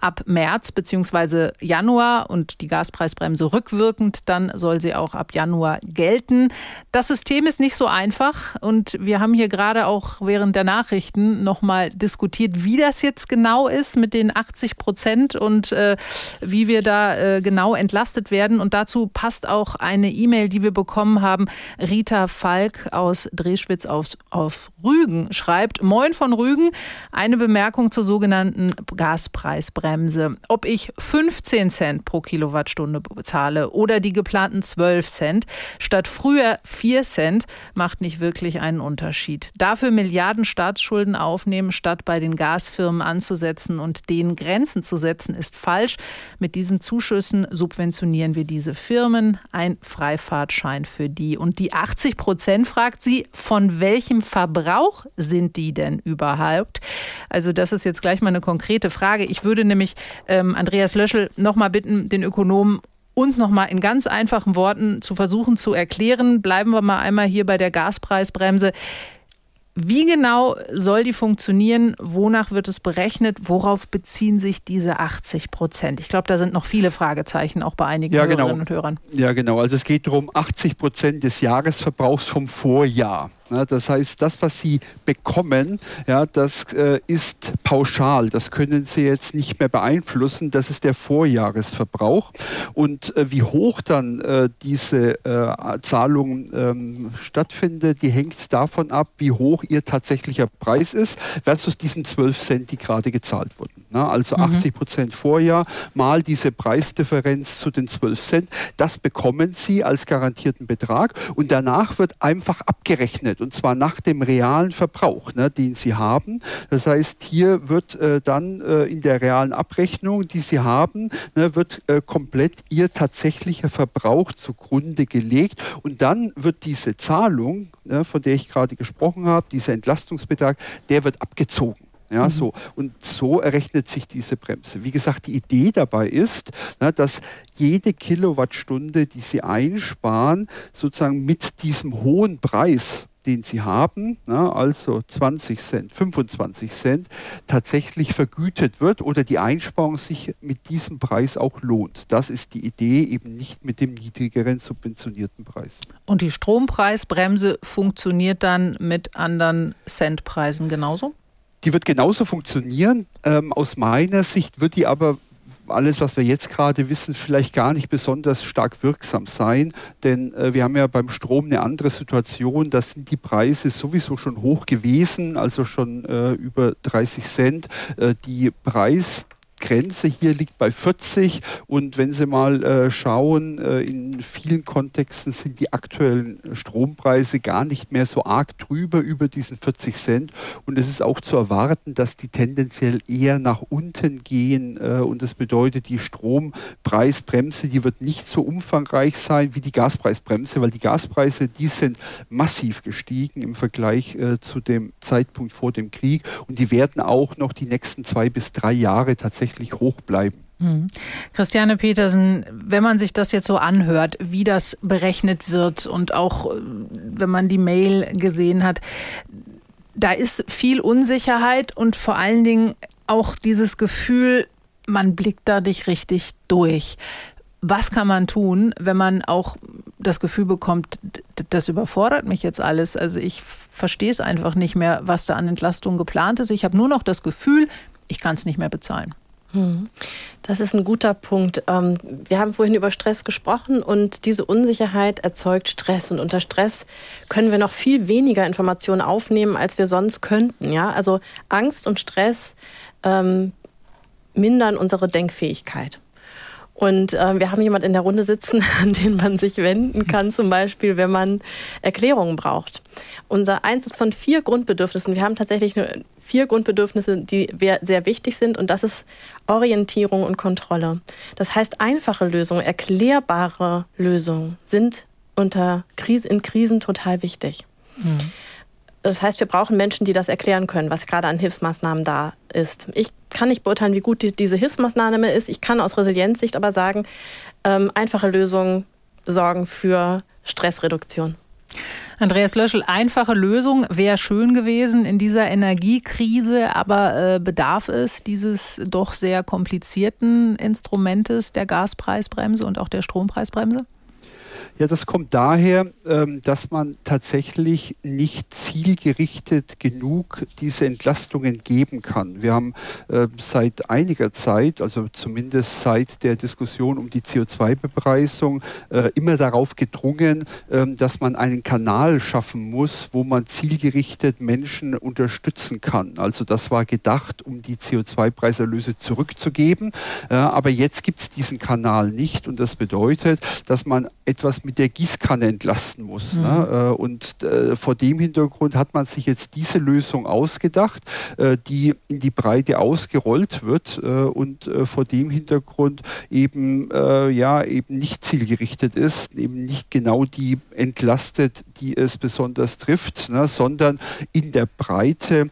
S2: ab März bzw. Januar und die Gaspreisbremse rückwirkend. Dann soll sie auch ab Januar gelten. Das System ist nicht so einfach und wir haben hier gerade auch während der Nachrichten nochmal diskutiert, wie das jetzt genau ist mit den 80 Prozent und äh, wie wir da äh, genau entlastet werden. Und dazu passt auch eine E-Mail, die wir bekommen haben. Rita Falk aus Dreschwitz auf, auf Rügen schreibt, Moin von Rügen, eine Bemerkung zur sogenannten Gaspreisbremse. Ob ich 15 Cent pro Kilowattstunde bezahle oder die geplanten 12 Cent statt früher 4 Cent, macht nicht wirklich einen Unterschied. Dafür Milliarden Staatsschulden aufnehmen, statt bei den Gasfirmen anzusetzen und denen Grenzen zu setzen, ist falsch. Mit diesen Zuschüssen subventionieren wir diese Firmen. Ein Freifahrtschein für die. Und die 80 Prozent fragt sie, von welchem Verbrauch sind die denn überhaupt? Also das ist jetzt gleich mal eine konkrete Frage. Ich würde nämlich ähm, Andreas Löschel noch mal bitten, den Ökonomen uns noch mal in ganz einfachen Worten zu versuchen zu erklären. Bleiben wir mal einmal hier bei der Gaspreisbremse. Wie genau soll die funktionieren? Wonach wird es berechnet? Worauf beziehen sich diese 80 Prozent? Ich glaube, da sind noch viele Fragezeichen, auch bei einigen
S11: ja,
S2: Hörerinnen
S11: genau.
S2: und Hörern.
S11: Ja, genau. Also es geht darum, 80 Prozent des Jahresverbrauchs vom Vorjahr. Das heißt, das, was Sie bekommen, ja, das äh, ist pauschal. Das können Sie jetzt nicht mehr beeinflussen. Das ist der Vorjahresverbrauch. Und äh, wie hoch dann äh, diese äh, Zahlung ähm, stattfindet, die hängt davon ab, wie hoch Ihr tatsächlicher Preis ist versus diesen 12 Cent, die gerade gezahlt wurden. Ja, also mhm. 80 Prozent Vorjahr mal diese Preisdifferenz zu den 12 Cent. Das bekommen Sie als garantierten Betrag. Und danach wird einfach abgerechnet berechnet und zwar nach dem realen Verbrauch, ne, den Sie haben. Das heißt, hier wird äh, dann äh, in der realen Abrechnung, die Sie haben, ne, wird äh, komplett Ihr tatsächlicher Verbrauch zugrunde gelegt und dann wird diese Zahlung, ne, von der ich gerade gesprochen habe, dieser Entlastungsbetrag, der wird abgezogen. Ja, mhm. so. Und so errechnet sich diese Bremse. Wie gesagt, die Idee dabei ist, na, dass jede Kilowattstunde, die Sie einsparen, sozusagen mit diesem hohen Preis, den sie haben, na, also 20 Cent, 25 Cent, tatsächlich vergütet wird oder die Einsparung sich mit diesem Preis auch lohnt. Das ist die Idee, eben nicht mit dem niedrigeren subventionierten Preis.
S2: Und die Strompreisbremse funktioniert dann mit anderen Centpreisen genauso?
S11: Die wird genauso funktionieren. Ähm, aus meiner Sicht wird die aber alles, was wir jetzt gerade wissen, vielleicht gar nicht besonders stark wirksam sein. Denn äh, wir haben ja beim Strom eine andere Situation. Da sind die Preise sowieso schon hoch gewesen, also schon äh, über 30 Cent. Äh, die Preis Grenze hier liegt bei 40 und wenn Sie mal äh, schauen, äh, in vielen Kontexten sind die aktuellen Strompreise gar nicht mehr so arg drüber über diesen 40 Cent. Und es ist auch zu erwarten, dass die tendenziell eher nach unten gehen äh, und das bedeutet, die Strompreisbremse, die wird nicht so umfangreich sein wie die Gaspreisbremse, weil die Gaspreise, die sind massiv gestiegen im Vergleich äh, zu dem Zeitpunkt vor dem Krieg. Und die werden auch noch die nächsten zwei bis drei Jahre tatsächlich hoch bleiben.
S2: Hm. Christiane Petersen, wenn man sich das jetzt so anhört, wie das berechnet wird und auch äh, wenn man die Mail gesehen hat, da ist viel Unsicherheit und vor allen Dingen auch dieses Gefühl, man blickt da nicht richtig durch. Was kann man tun, wenn man auch das Gefühl bekommt, das überfordert mich jetzt alles? Also ich verstehe es einfach nicht mehr, was da an Entlastung geplant ist. Ich habe nur noch das Gefühl, ich kann es nicht mehr bezahlen.
S9: Hm. Das ist ein guter Punkt. Ähm, wir haben vorhin über Stress gesprochen und diese Unsicherheit erzeugt Stress. Und unter Stress können wir noch viel weniger Informationen aufnehmen, als wir sonst könnten. Ja? Also Angst und Stress ähm, mindern unsere Denkfähigkeit. Und äh, wir haben jemanden in der Runde sitzen, an den man sich wenden kann, zum Beispiel, wenn man Erklärungen braucht. Unser eins ist von vier Grundbedürfnissen. Wir haben tatsächlich nur vier Grundbedürfnisse, die sehr wichtig sind, und das ist Orientierung und Kontrolle. Das heißt, einfache Lösungen, erklärbare Lösungen sind unter Krise, in Krisen total wichtig. Mhm. Das heißt, wir brauchen Menschen, die das erklären können, was gerade an Hilfsmaßnahmen da ist. Ich kann nicht beurteilen, wie gut die, diese Hilfsmaßnahme ist. Ich kann aus Resilienzsicht aber sagen, ähm, einfache Lösungen sorgen für Stressreduktion.
S2: Andreas Löschel, einfache Lösung wäre schön gewesen in dieser Energiekrise, aber äh, bedarf es dieses doch sehr komplizierten Instrumentes der Gaspreisbremse und auch der Strompreisbremse?
S11: Ja, das kommt daher, ähm, dass man tatsächlich nicht zielgerichtet genug diese Entlastungen geben kann. Wir haben ähm, seit einiger Zeit, also zumindest seit der Diskussion um die CO2-Bepreisung, äh, immer darauf gedrungen, ähm, dass man einen Kanal schaffen muss, wo man zielgerichtet Menschen unterstützen kann. Also das war gedacht, um die CO2-Preiserlöse zurückzugeben. Äh, aber jetzt gibt es diesen Kanal nicht und das bedeutet, dass man etwas mit der Gießkanne entlasten muss. Mhm. Ne? Äh, und äh, vor dem Hintergrund hat man sich jetzt diese Lösung ausgedacht, äh, die in die Breite ausgerollt wird und vor dem Hintergrund eben ja eben nicht zielgerichtet ist, eben nicht genau die entlastet, die es besonders trifft, ne? sondern in der Breite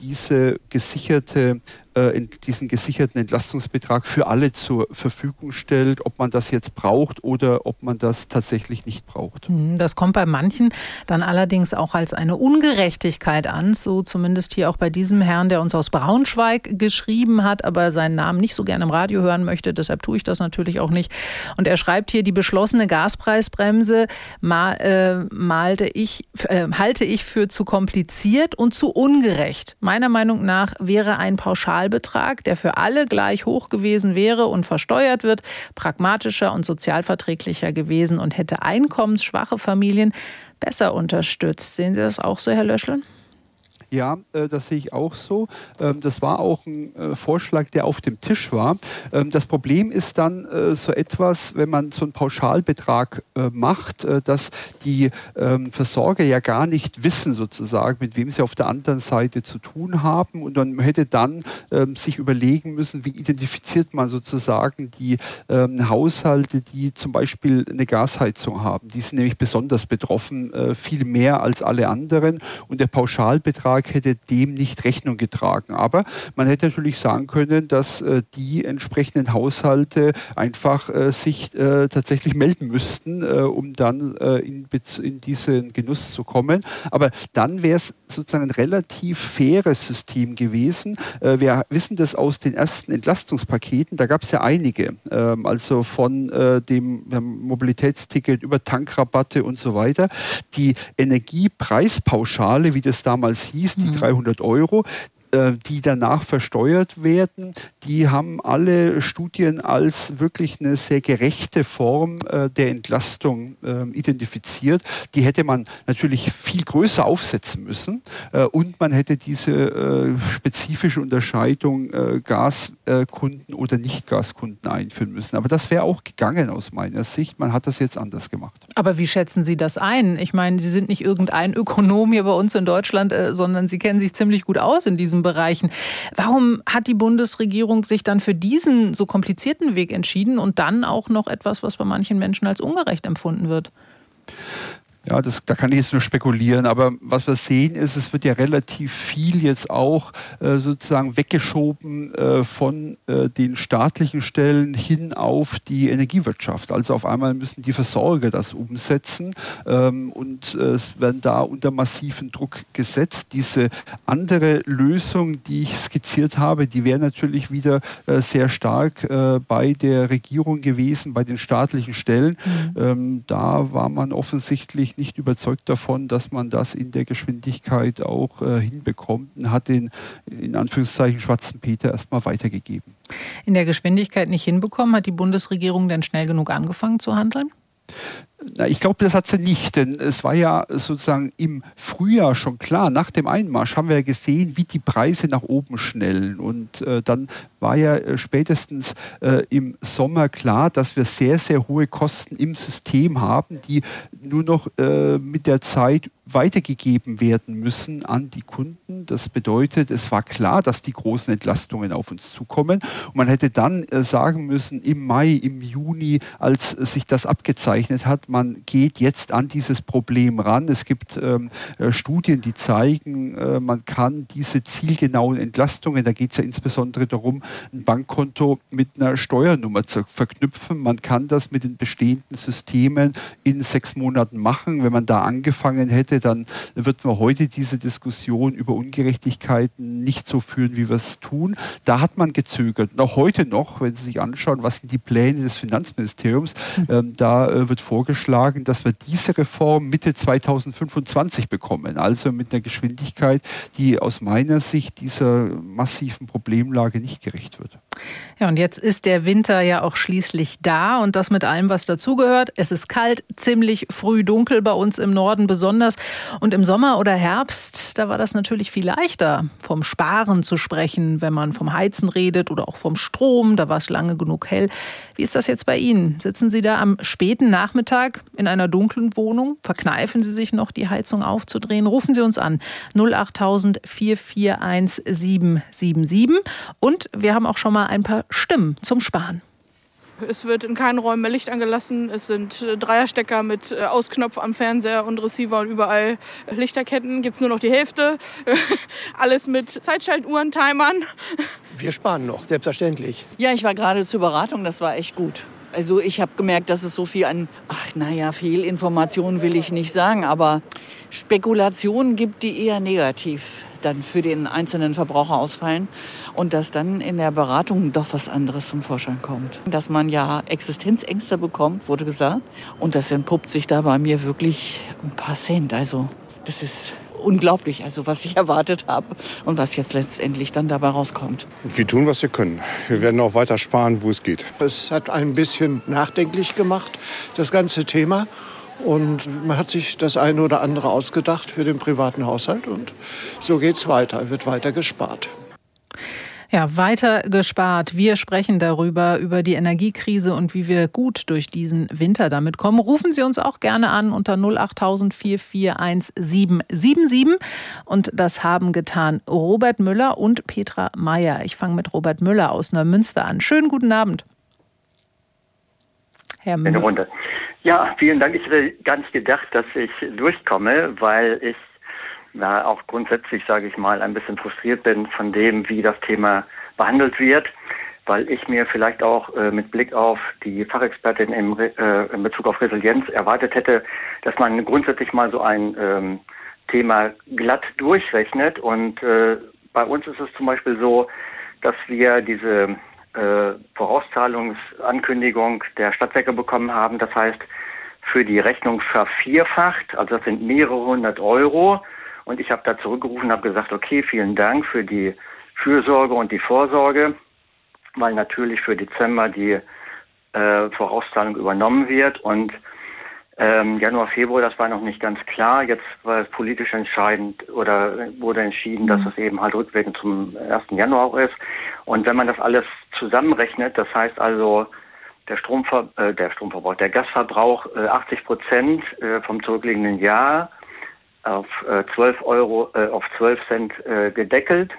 S11: diese gesicherte äh, diesen gesicherten Entlastungsbetrag für alle zur Verfügung stellt, ob man das jetzt braucht oder ob man das tatsächlich nicht braucht.
S2: Hm, das kommt bei manchen dann allerdings auch als eine Ungerechtigkeit an, so zumindest hier auch bei diesem Herrn, der uns aus Braunschweig geschrieben hat, aber seinen Namen nicht so gerne im Radio hören möchte, deshalb tue ich das natürlich auch nicht. Und er schreibt hier, die beschlossene Gaspreisbremse mal, äh, malte ich, äh, halte ich für zu kompliziert und zu ungerecht. Meiner Meinung nach wäre ein Pauschal Pauschalbetrag, der für alle gleich hoch gewesen wäre und versteuert wird, pragmatischer und sozialverträglicher gewesen und hätte einkommensschwache Familien besser unterstützt. Sehen Sie das auch so, Herr Löschel?
S11: Ja, äh, das sehe ich auch so. Ähm, das war auch ein äh, Vorschlag, der auf dem Tisch war. Ähm, das Problem ist dann äh, so etwas, wenn man so einen Pauschalbetrag macht, dass die ähm, Versorger ja gar nicht wissen sozusagen, mit wem sie auf der anderen Seite zu tun haben. Und man hätte dann sich überlegen müssen, wie identifiziert man sozusagen die Haushalte, die zum Beispiel eine Gasheizung haben. Die sind nämlich besonders betroffen, viel mehr als alle anderen. Und der Pauschalbetrag Bundestag hätte dem nicht Rechnung getragen. Aber man hätte natürlich sagen können, dass äh, die entsprechenden Haushalte einfach äh, sich äh, tatsächlich melden müssten, äh, um dann äh, in, in, diesen Genuss zu kommen. Aber dann wäre es sozusagen ein relativ faires System gewesen. Äh, wir wissen das aus den ersten Entlastungspaketen, da gab es ja einige, ähm, also von dem Mobilitätsticket über Tankrabatte und so weiter. Die Energiepreispauschale, wie das damals hieß, die 300 mhm. Euro, die danach versteuert werden, die haben alle Studien als wirklich eine sehr gerechte Form äh, der Entlastung äh, identifiziert. Die hätte man natürlich viel größer aufsetzen müssen und man hätte diese spezifische Unterscheidung Gaskunden oder Nicht-Gaskunden einführen müssen. Aber das wäre auch gegangen aus meiner Sicht. Man hat das jetzt anders gemacht.
S2: Aber wie schätzen Sie das ein? Ich meine, Sie sind nicht irgendein Ökonom hier bei uns in Deutschland, sondern Sie kennen sich ziemlich gut aus in diesen Bereichen. Warum hat die Bundesregierung sich dann für diesen so komplizierten Weg entschieden und dann auch noch etwas, was bei manchen Menschen als ungerecht empfunden wird?
S11: Ja, das, da kann ich jetzt nur spekulieren, aber was wir sehen ist, es wird ja relativ viel jetzt auch äh, sozusagen weggeschoben äh, von äh, den staatlichen Stellen hin auf die Energiewirtschaft. Also auf einmal müssen die Versorger das umsetzen ähm, und äh, es werden da unter massiven Druck gesetzt. Diese andere Lösung, die ich skizziert habe, die wäre natürlich wieder äh, sehr stark äh, bei der Regierung gewesen, bei den staatlichen Stellen. Mhm. Ähm, da war man offensichtlich nicht überzeugt davon, dass man das in der Geschwindigkeit auch äh, hinbekommt und hat den in Anführungszeichen schwarzen Peter erstmal weitergegeben.
S2: In der Geschwindigkeit nicht hinbekommen, hat die Bundesregierung denn schnell genug angefangen zu handeln?
S11: Ich glaube, das hat sie nicht, denn es war ja sozusagen im Frühjahr schon klar. Nach dem Einmarsch haben wir ja gesehen, wie die Preise nach oben schnellen. Und äh, dann war ja äh, spätestens äh, im Sommer klar, dass wir sehr, sehr hohe Kosten im System haben, die nur noch äh, mit der Zeit weitergegeben werden müssen an die Kunden. Das bedeutet, es war klar, dass die großen Entlastungen auf uns zukommen. Und man hätte dann äh, sagen müssen, im Mai, im Juni, als sich das abgezeichnet hat, man geht jetzt an dieses Problem ran. Es gibt ähm, äh, Studien, die zeigen, äh, man kann diese zielgenauen Entlastungen, da geht es ja insbesondere darum, ein Bankkonto mit einer Steuernummer zu verknüpfen. Man kann das mit den bestehenden Systemen in sechs Monaten machen. Wenn man da angefangen hätte, dann wird man heute diese Diskussion über Ungerechtigkeiten nicht so führen, wie wir es tun. Da hat man gezögert. Auch heute noch, wenn Sie sich anschauen, was sind die Pläne des Finanzministeriums, ähm, da äh, wird vorgeschlagen, dass wir diese Reform Mitte 2025 bekommen. Also mit einer Geschwindigkeit, die aus meiner Sicht dieser massiven Problemlage nicht gerecht wird.
S2: Ja, und jetzt ist der Winter ja auch schließlich da und das mit allem, was dazugehört. Es ist kalt, ziemlich früh dunkel bei uns im Norden besonders. Und im Sommer oder Herbst, da war das natürlich viel leichter, vom Sparen zu sprechen, wenn man vom Heizen redet oder auch vom Strom. Da war es lange genug hell. Wie ist das jetzt bei Ihnen? Sitzen Sie da am späten Nachmittag in einer dunklen Wohnung? Verkneifen Sie sich noch, die Heizung aufzudrehen? Rufen Sie uns an 08000 441 777. Und wir haben auch schon mal ein paar Stimmen zum Sparen.
S16: Es wird in keinen Räumen mehr Licht angelassen. Es sind äh, Dreierstecker mit äh, Ausknopf am Fernseher und Receiver und überall Lichterketten. Gibt es nur noch die Hälfte. Alles mit Zeitschaltuhren, Timern.
S6: Wir sparen noch, selbstverständlich.
S17: Ja, ich war gerade zur Beratung. Das war echt gut. Also ich habe gemerkt, dass es so viel an, ach naja, Fehlinformationen will ich nicht sagen, aber Spekulationen gibt, die eher negativ dann für den einzelnen Verbraucher ausfallen und dass dann in der Beratung doch was anderes zum Vorschein kommt. Dass man ja Existenzängste bekommt, wurde gesagt. Und das entpuppt sich da bei mir wirklich ein paar Cent. Also das ist unglaublich, also was ich erwartet habe und was jetzt letztendlich dann dabei rauskommt.
S4: Wir tun, was wir können. Wir werden auch weiter sparen, wo es geht.
S8: Es hat ein bisschen nachdenklich gemacht, das ganze Thema. Und man hat sich das eine oder andere ausgedacht für den privaten Haushalt. Und so geht es weiter, wird weiter gespart.
S2: Ja, weiter gespart. Wir sprechen darüber, über die Energiekrise und wie wir gut durch diesen Winter damit kommen. Rufen Sie uns auch gerne an unter 08000 441 Und das haben getan Robert Müller und Petra Meyer. Ich fange mit Robert Müller aus Neumünster an. Schönen guten Abend.
S18: Herr Müller. Ja, vielen Dank. Ich hätte gar nicht gedacht, dass ich durchkomme, weil ich na, auch grundsätzlich, sage ich mal, ein bisschen frustriert bin von dem, wie das Thema behandelt wird, weil ich mir vielleicht auch äh, mit Blick auf die Fachexpertin im, äh, in Bezug auf Resilienz erwartet hätte, dass man grundsätzlich mal so ein ähm, Thema glatt durchrechnet. Und äh, bei uns ist es zum Beispiel so, dass wir diese äh, Vorauszahlungsankündigung der Stadtwerke bekommen haben. Das heißt, für die Rechnung vervierfacht, also das sind mehrere hundert Euro. Und ich habe da zurückgerufen und habe gesagt, okay, vielen Dank für die Fürsorge und die Vorsorge, weil natürlich für Dezember die äh, Vorauszahlung übernommen wird und ähm, Januar, Februar, das war noch nicht ganz klar. Jetzt war es politisch entscheidend oder wurde entschieden, dass es eben halt rückwirkend zum 1. Januar ist. Und wenn man das alles zusammenrechnet, das heißt also der, Stromver äh, der Stromverbrauch, der Gasverbrauch äh, 80 Prozent äh, vom zurückliegenden Jahr auf äh, 12 Euro, äh, auf 12 Cent äh, gedeckelt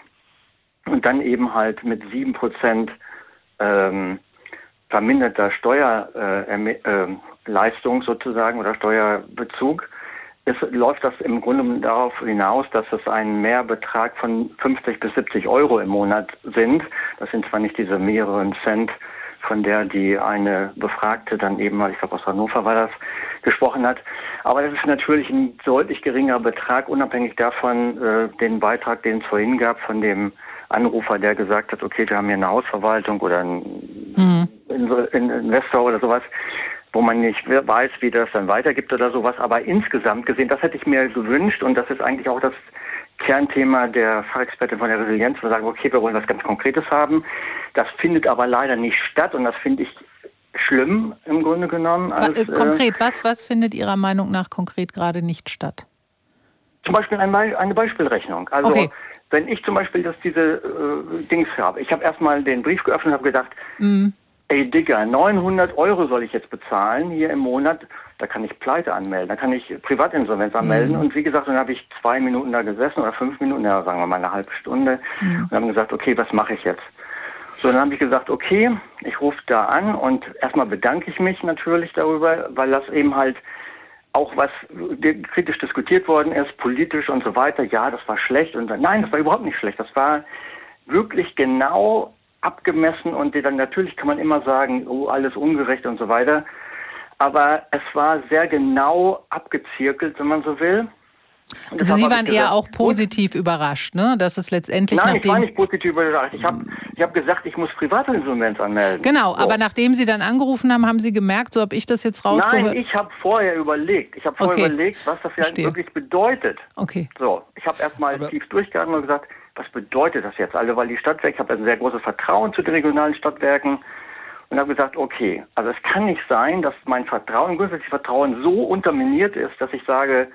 S18: und dann eben halt mit 7 Prozent ähm, verminderter Steuerleistung äh, sozusagen oder Steuerbezug es läuft das im Grunde darauf hinaus, dass es ein Mehrbetrag von 50 bis 70 Euro im Monat sind. Das sind zwar nicht diese mehreren Cent, von der die eine Befragte dann eben ich glaube aus Hannover war das, gesprochen hat. Aber das ist natürlich ein deutlich geringer Betrag, unabhängig davon, äh, den Beitrag, den es vorhin gab, von dem Anrufer, der gesagt hat, okay, wir haben hier eine Hausverwaltung oder einen, mhm. Investor oder sowas, wo man nicht weiß, wie das dann weitergibt oder sowas. Aber insgesamt gesehen, das hätte ich mir gewünscht und das ist eigentlich auch das Kernthema der Fachexpertin von der Resilienz, wir sagen, okay, wir wollen was ganz Konkretes haben. Das findet aber leider nicht statt und das finde ich schlimm im Grunde genommen.
S2: Als, äh, konkret, äh, was, was findet Ihrer Meinung nach konkret gerade nicht statt?
S18: Zum Beispiel ein, eine Beispielrechnung. Also okay. wenn ich zum Beispiel das, diese äh, Dings habe, ich habe erstmal den Brief geöffnet und habe gedacht, mhm. Ey Digga, 900 Euro soll ich jetzt bezahlen hier im Monat da kann ich Pleite anmelden, da kann ich Privatinsolvenz anmelden. Mhm. Und wie gesagt, dann habe ich zwei Minuten da gesessen oder fünf Minuten, ja, sagen wir mal eine halbe Stunde, mhm. und haben gesagt, okay, was mache ich jetzt? So, dann habe ich gesagt, okay, ich rufe da an und erstmal bedanke ich mich natürlich darüber, weil das eben halt auch was kritisch diskutiert worden ist, politisch und so weiter. Ja, das war schlecht und nein, das war überhaupt nicht schlecht. Das war wirklich genau abgemessen und dann natürlich kann man immer sagen, oh, alles ungerecht und so weiter aber es war sehr genau abgezirkelt, wenn man so will.
S2: Also Sie waren eher auch positiv gut. überrascht, ne? dass es letztendlich
S18: Nein,
S2: nachdem...
S18: ich war nicht positiv überrascht. Ich habe ich hab gesagt, ich muss Privatinsolvenz anmelden.
S2: Genau, so. aber nachdem Sie dann angerufen haben, haben Sie gemerkt, so habe ich das jetzt rausgehört?
S18: Nein, ich habe vorher überlegt. Ich habe vorher okay. überlegt, was das ja wirklich bedeutet.
S2: Okay.
S18: So, ich habe erstmal tief durchgehalten und gesagt, was bedeutet das jetzt alle? Weil die Stadtwerke, ich habe ein sehr großes Vertrauen zu den regionalen Stadtwerken und habe gesagt, okay, also es kann nicht sein, dass mein Vertrauen, grundsätzlich Vertrauen so unterminiert ist, dass ich sage,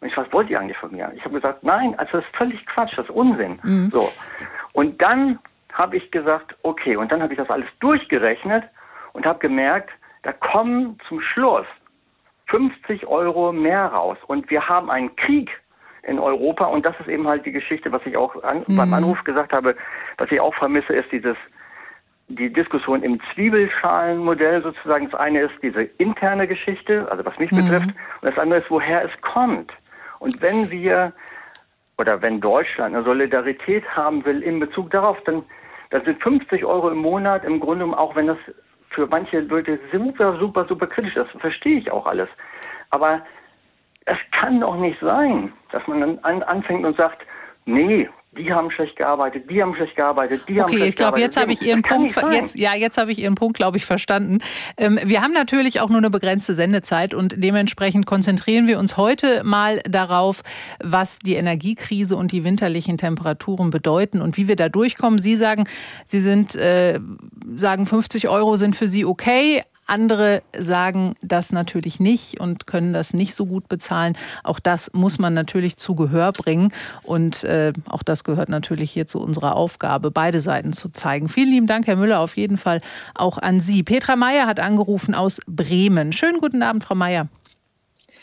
S18: Mensch, was wollt ihr eigentlich von mir? Ich habe gesagt, nein, also das ist völlig Quatsch, das ist Unsinn. Mhm. So. Und dann habe ich gesagt, okay, und dann habe ich das alles durchgerechnet und habe gemerkt, da kommen zum Schluss 50 Euro mehr raus. Und wir haben einen Krieg in Europa und das ist eben halt die Geschichte, was ich auch an, mhm. beim Anruf gesagt habe, was ich auch vermisse, ist dieses die Diskussion im Zwiebelschalenmodell sozusagen. Das eine ist diese interne Geschichte, also was mich mhm. betrifft, und das andere ist, woher es kommt. Und wenn wir oder wenn Deutschland eine Solidarität haben will in Bezug darauf, dann, dann sind 50 Euro im Monat im Grunde, auch wenn das für manche Leute super, super, super kritisch ist, verstehe ich auch alles. Aber es kann doch nicht sein, dass man dann an, anfängt und sagt, nee, die haben schlecht gearbeitet, die haben schlecht gearbeitet, die okay, haben schlecht
S2: ich glaub,
S18: gearbeitet.
S2: Okay, jetzt habe ich Ihren Punkt, jetzt, ja, jetzt habe ich Ihren Punkt, glaube ich, verstanden. Ähm, wir haben natürlich auch nur eine begrenzte Sendezeit und dementsprechend konzentrieren wir uns heute mal darauf, was die Energiekrise und die winterlichen Temperaturen bedeuten und wie wir da durchkommen. Sie sagen, Sie sind, äh, sagen 50 Euro sind für Sie okay, andere sagen das natürlich nicht und können das nicht so gut bezahlen. Auch das muss man natürlich zu Gehör bringen. Und äh, auch das gehört natürlich hier zu unserer Aufgabe, beide Seiten zu zeigen. Vielen lieben Dank, Herr Müller, auf jeden Fall auch an Sie. Petra Meyer hat angerufen aus Bremen. Schönen guten Abend, Frau Meyer.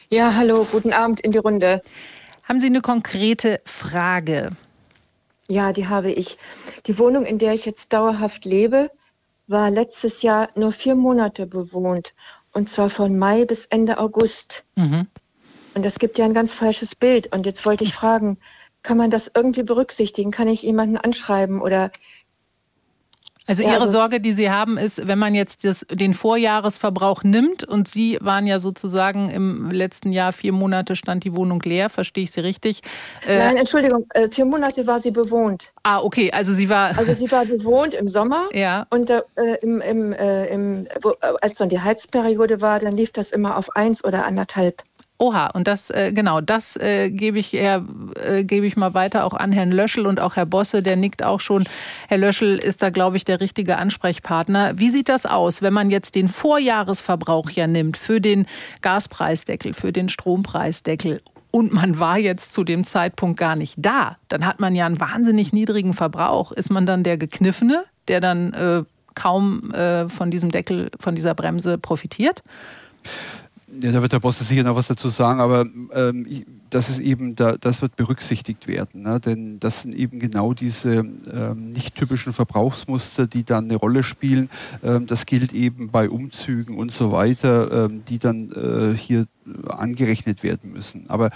S19: Ja, hallo, guten Abend in die Runde.
S2: Haben Sie eine konkrete Frage?
S19: Ja, die habe ich. Die Wohnung, in der ich jetzt dauerhaft lebe, war letztes Jahr nur vier Monate bewohnt. Und zwar von Mai bis Ende August. Mhm. Und das gibt ja ein ganz falsches Bild. Und jetzt wollte ich fragen, kann man das irgendwie berücksichtigen? Kann ich jemanden anschreiben oder
S2: also Ihre also, Sorge, die Sie haben, ist, wenn man jetzt das, den Vorjahresverbrauch nimmt und Sie waren ja sozusagen im letzten Jahr vier Monate stand die Wohnung leer, verstehe ich Sie richtig?
S19: Äh, Nein, Entschuldigung, äh, vier Monate war sie bewohnt.
S2: Ah, okay, also sie war.
S19: Also sie war bewohnt im Sommer.
S2: Ja.
S19: Und äh, im, im, äh, im, wo, als dann die Heizperiode war, dann lief das immer auf eins oder anderthalb.
S2: Oha, und das, äh, genau, das äh, gebe ich äh, gebe ich mal weiter auch an Herrn Löschel und auch Herr Bosse, der nickt auch schon. Herr Löschel ist da, glaube ich, der richtige Ansprechpartner. Wie sieht das aus, wenn man jetzt den Vorjahresverbrauch ja nimmt für den Gaspreisdeckel, für den Strompreisdeckel und man war jetzt zu dem Zeitpunkt gar nicht da, dann hat man ja einen wahnsinnig niedrigen Verbrauch. Ist man dann der Gekniffene, der dann äh, kaum äh, von diesem Deckel, von dieser Bremse profitiert?
S11: Ja, da wird der Boss sicher noch was dazu sagen, aber ähm, das ist eben, da, das wird berücksichtigt werden, ne? denn das sind eben genau diese ähm, nicht typischen Verbrauchsmuster, die dann eine Rolle spielen. Ähm, das gilt eben bei Umzügen und so weiter, ähm, die dann äh, hier angerechnet werden müssen. Aber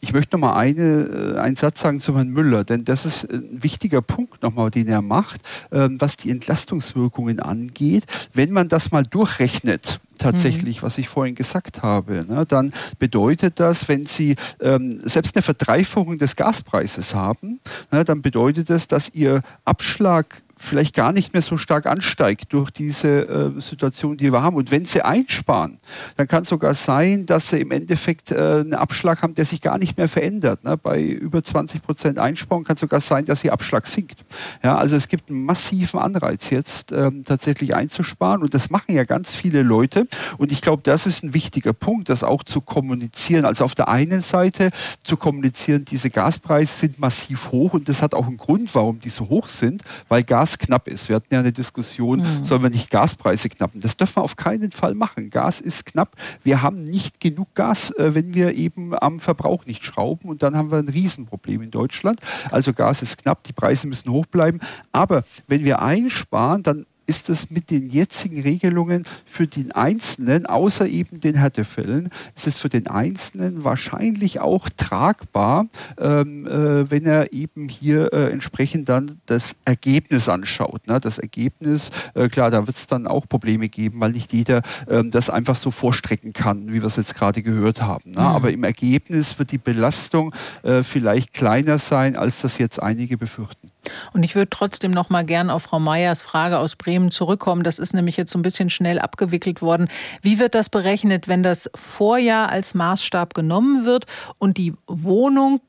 S11: ich möchte noch mal eine, äh, einen Satz sagen zu Herrn Müller, denn das ist ein wichtiger Punkt nochmal, den er macht, ähm, was die Entlastungswirkungen angeht. Wenn man das mal durchrechnet, tatsächlich, mhm. was ich vorhin gesagt habe, ne, dann bedeutet das, wenn Sie ähm, selbst eine Verdreifachung des Gaspreises haben, ne, dann bedeutet das, dass Ihr Abschlag vielleicht gar nicht mehr so stark ansteigt durch diese äh, Situation, die wir haben. Und wenn sie einsparen, dann kann es sogar sein, dass sie im Endeffekt äh, einen Abschlag haben, der sich gar nicht mehr verändert. Ne? Bei über 20 Prozent Einsparen kann es sogar sein, dass ihr Abschlag sinkt. Ja, also es gibt einen massiven Anreiz jetzt ähm, tatsächlich einzusparen und das machen ja ganz viele Leute. Und ich glaube, das ist ein wichtiger Punkt, das auch zu kommunizieren. Also auf der einen Seite zu kommunizieren, diese Gaspreise sind massiv hoch und das hat auch einen Grund, warum die so hoch sind, weil Gas Gas knapp ist. Wir hatten ja eine Diskussion, mhm. sollen wir nicht Gaspreise knappen? Das dürfen wir auf keinen Fall machen. Gas ist knapp. Wir haben nicht genug Gas, äh, wenn wir eben am Verbrauch nicht schrauben und dann haben wir ein Riesenproblem in Deutschland. Also Gas ist knapp, die Preise müssen hoch bleiben. Aber wenn wir einsparen, dann ist es mit den jetzigen Regelungen für den Einzelnen, außer eben den Härtefällen, ist es für den Einzelnen wahrscheinlich auch tragbar, ähm, äh, wenn er eben hier äh, entsprechend dann das Ergebnis anschaut. Ne? Das Ergebnis, äh, klar, da wird es dann auch Probleme geben, weil nicht jeder ähm, das einfach so vorstrecken kann, wie wir es jetzt gerade gehört haben. Ne? Mhm. Aber im Ergebnis wird die Belastung äh, vielleicht kleiner sein, als das jetzt einige befürchten.
S2: Und ich würde trotzdem noch mal gern auf Frau Meyers Frage aus Bremen zurückkommen. Das ist nämlich jetzt so ein bisschen schnell abgewickelt worden. Wie wird das berechnet, wenn das Vorjahr als Maßstab genommen wird und die Wohnung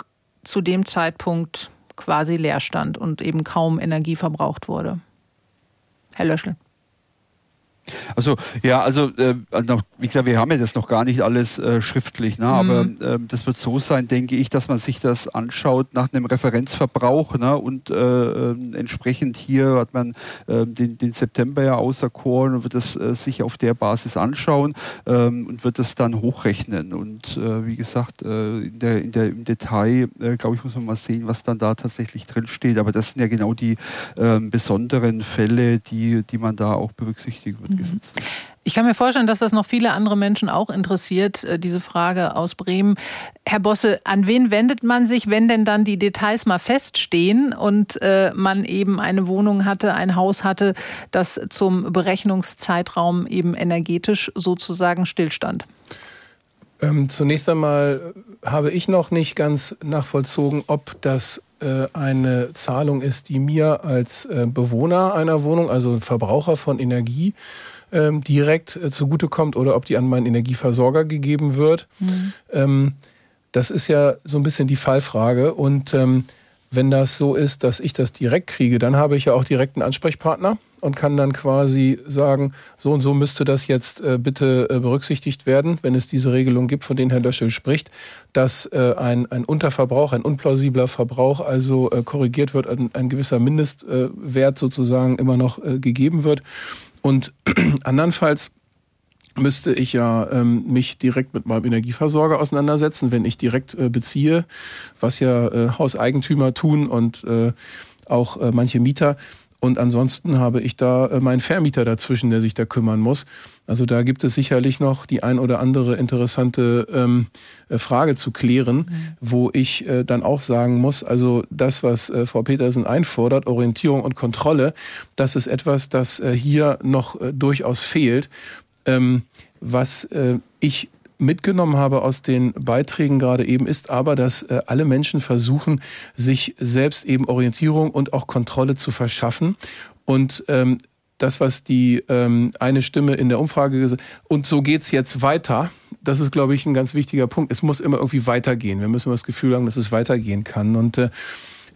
S2: zu dem Zeitpunkt quasi leer stand und eben kaum Energie verbraucht wurde? Herr Löschel.
S11: Also ja, also äh, wie gesagt, wir haben ja das noch gar nicht alles äh, schriftlich, ne? aber mhm. äh, das wird so sein, denke ich, dass man sich das anschaut nach einem Referenzverbrauch ne? und äh, ähm, entsprechend hier hat man ähm, den, den September ja auserkoren und wird das äh, sich auf der Basis anschauen ähm, und wird das dann hochrechnen und äh, wie gesagt, in der, in der, im Detail, glaube ich, muss man mal sehen, was dann da tatsächlich drin steht, aber das sind ja genau die besonderen Fälle, die, die man da auch berücksichtigen wird.
S2: Mhm. Ich kann mir vorstellen, dass das noch viele andere Menschen auch interessiert, äh, diese Frage aus Bremen. Herr Bosse, an wen wendet man sich, wenn denn dann die Details mal feststehen und äh, man eben eine Wohnung hatte, ein Haus hatte, das zum Berechnungszeitraum eben energetisch sozusagen stillstand?
S10: Ähm, zunächst einmal habe ich noch nicht ganz nachvollzogen, ob das äh, eine Zahlung ist, die mir als äh, Bewohner einer Wohnung, also Verbraucher von Energie, ähm, direkt äh, zugutekommt oder ob die an meinen Energieversorger gegeben wird. Mhm. Ähm, das ist ja so ein bisschen die Fallfrage. Und ähm, wenn das so ist, dass ich das direkt kriege, dann habe ich ja auch direkt einen Ansprechpartner und kann dann quasi sagen, so und so müsste das jetzt äh, bitte äh, berücksichtigt werden, wenn es diese Regelung gibt, von denen Herr Löschel spricht, dass äh, ein, ein Unterverbrauch, ein unplausibler Verbrauch also äh, korrigiert wird, ein, ein gewisser Mindestwert sozusagen immer noch äh, gegeben wird. Und andernfalls müsste ich ja ähm, mich direkt mit meinem Energieversorger auseinandersetzen, wenn ich direkt äh, beziehe, was ja äh, Hauseigentümer tun und äh, auch äh, manche Mieter. Und ansonsten habe ich da äh, meinen Vermieter dazwischen, der sich da kümmern muss. Also da gibt es sicherlich noch die ein oder andere interessante ähm, äh, Frage zu klären, mhm. wo ich äh, dann auch sagen muss, also das, was äh, Frau Petersen einfordert, Orientierung und Kontrolle, das ist etwas, das äh, hier noch äh, durchaus fehlt. Ähm, was äh, ich mitgenommen habe aus den Beiträgen gerade eben, ist aber, dass äh, alle Menschen versuchen, sich selbst eben Orientierung und auch Kontrolle zu verschaffen. Und ähm, das, was die ähm, eine Stimme in der Umfrage gesagt und so geht's jetzt weiter, das ist, glaube ich, ein ganz wichtiger Punkt. Es muss immer irgendwie weitergehen. Wir müssen das Gefühl haben, dass es weitergehen kann. Und äh,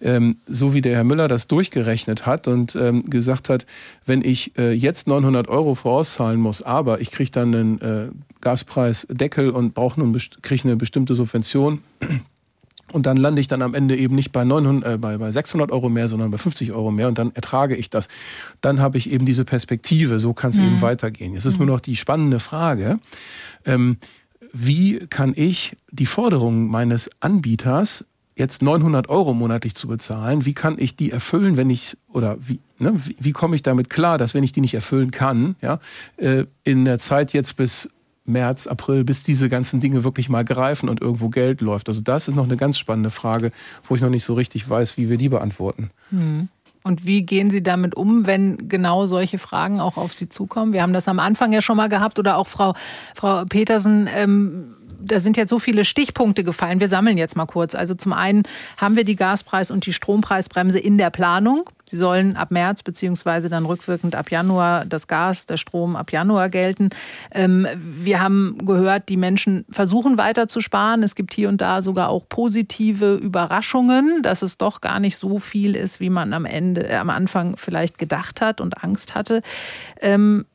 S10: ähm, so wie der Herr Müller das durchgerechnet hat und ähm, gesagt hat, wenn ich äh, jetzt 900 Euro vorauszahlen muss, aber ich kriege dann einen äh, Gaspreisdeckel und brauche kriege eine bestimmte Subvention, und dann lande ich dann am Ende eben nicht bei, 900, äh, bei, bei 600 Euro mehr, sondern bei 50 Euro mehr und dann ertrage ich das. Dann habe ich eben diese Perspektive, so kann es mhm. eben weitergehen. Es ist mhm. nur noch die spannende Frage, ähm, wie kann ich die Forderungen meines Anbieters jetzt 900 Euro monatlich zu bezahlen, wie kann ich die erfüllen, wenn ich, oder wie, ne, wie, wie komme ich damit klar, dass wenn ich die nicht erfüllen kann, ja, äh, in der Zeit jetzt bis März, April, bis diese ganzen Dinge wirklich mal greifen und irgendwo Geld läuft. Also das ist noch eine ganz spannende Frage, wo ich noch nicht so richtig weiß, wie wir die beantworten.
S2: Hm. Und wie gehen Sie damit um, wenn genau solche Fragen auch auf Sie zukommen? Wir haben das am Anfang ja schon mal gehabt oder auch Frau, Frau Petersen. Ähm, da sind jetzt so viele Stichpunkte gefallen. Wir sammeln jetzt mal kurz. Also zum einen haben wir die Gaspreis- und die Strompreisbremse in der Planung. Sie sollen ab März beziehungsweise dann rückwirkend ab Januar das Gas, der Strom ab Januar gelten. Ähm, wir haben gehört, die Menschen versuchen weiter zu sparen. Es gibt hier und da sogar auch positive Überraschungen, dass es doch gar nicht so viel ist, wie man am Ende, äh, am Anfang vielleicht gedacht hat und Angst hatte. Ähm,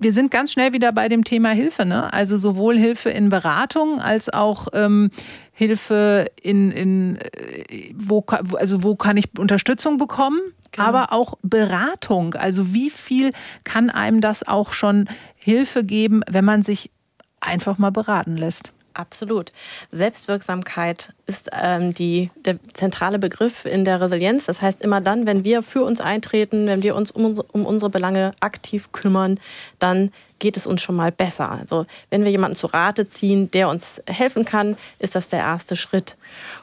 S2: wir sind ganz schnell wieder bei dem Thema Hilfe, ne? Also sowohl Hilfe in Beratung als auch ähm, Hilfe in, in äh, wo, also wo kann ich Unterstützung bekommen, genau. aber auch Beratung. Also wie viel kann einem das auch schon Hilfe geben, wenn man sich einfach mal beraten lässt?
S9: Absolut. Selbstwirksamkeit ist ähm, die, der zentrale Begriff in der Resilienz. Das heißt, immer dann, wenn wir für uns eintreten, wenn wir uns um, um unsere Belange aktiv kümmern, dann geht es uns schon mal besser. Also wenn wir jemanden zu Rate ziehen, der uns helfen kann, ist das der erste Schritt.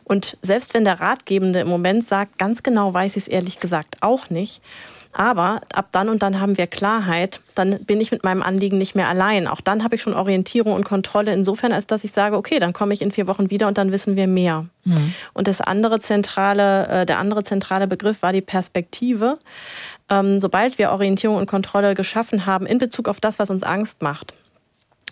S9: Und selbst wenn der Ratgebende im Moment sagt, ganz genau weiß ich es ehrlich gesagt auch nicht, aber ab dann und dann haben wir Klarheit, dann bin ich mit meinem Anliegen nicht mehr allein. Auch dann habe ich schon Orientierung und Kontrolle insofern, als dass ich sage, okay, dann komme ich in vier Wochen wieder und dann wissen wir mehr. Mhm. Und das andere zentrale, äh, der andere zentrale Begriff war die Perspektive. Ähm, sobald wir Orientierung und Kontrolle geschaffen haben in Bezug auf das, was uns Angst macht,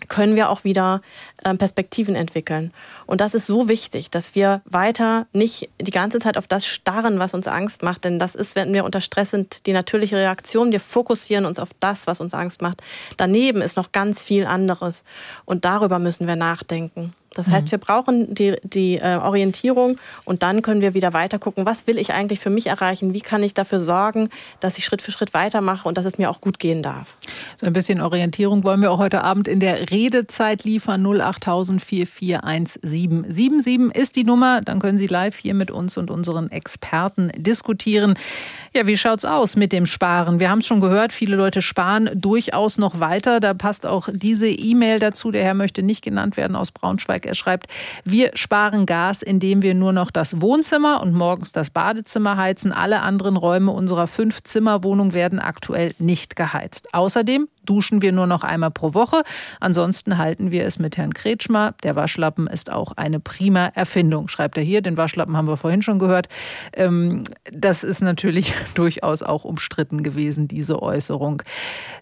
S9: können wir auch wieder ähm, Perspektiven entwickeln. Und das ist so wichtig, dass wir weiter nicht die ganze Zeit auf das starren, was uns Angst macht. Denn das ist, wenn wir unter Stress sind, die natürliche Reaktion. Wir fokussieren uns auf das, was uns Angst macht. Daneben ist noch ganz viel anderes. Und darüber müssen wir nachdenken. Das heißt, mhm. wir brauchen die, die äh, Orientierung und dann können wir wieder weiter gucken, was will ich eigentlich für mich erreichen? Wie kann ich dafür sorgen, dass ich Schritt für Schritt weitermache und dass es mir auch gut gehen darf?
S2: So ein bisschen Orientierung wollen wir auch heute Abend in der Redezeit liefern. 08000 441777 ist die Nummer. Dann können Sie live hier mit uns und unseren Experten diskutieren. Ja, wie schaut's aus mit dem Sparen? Wir haben es schon gehört, viele Leute sparen durchaus noch weiter. Da passt auch diese E-Mail dazu. Der Herr möchte nicht genannt werden aus Braunschweig. Er schreibt, wir sparen Gas, indem wir nur noch das Wohnzimmer und morgens das Badezimmer heizen. Alle anderen Räume unserer Fünf-Zimmer-Wohnung werden aktuell nicht geheizt. Außerdem duschen wir nur noch einmal pro Woche. Ansonsten halten wir es mit Herrn Kretschmer. Der Waschlappen ist auch eine prima Erfindung, schreibt er hier. Den Waschlappen haben wir vorhin schon gehört. Ähm, das ist natürlich durchaus auch umstritten gewesen, diese Äußerung.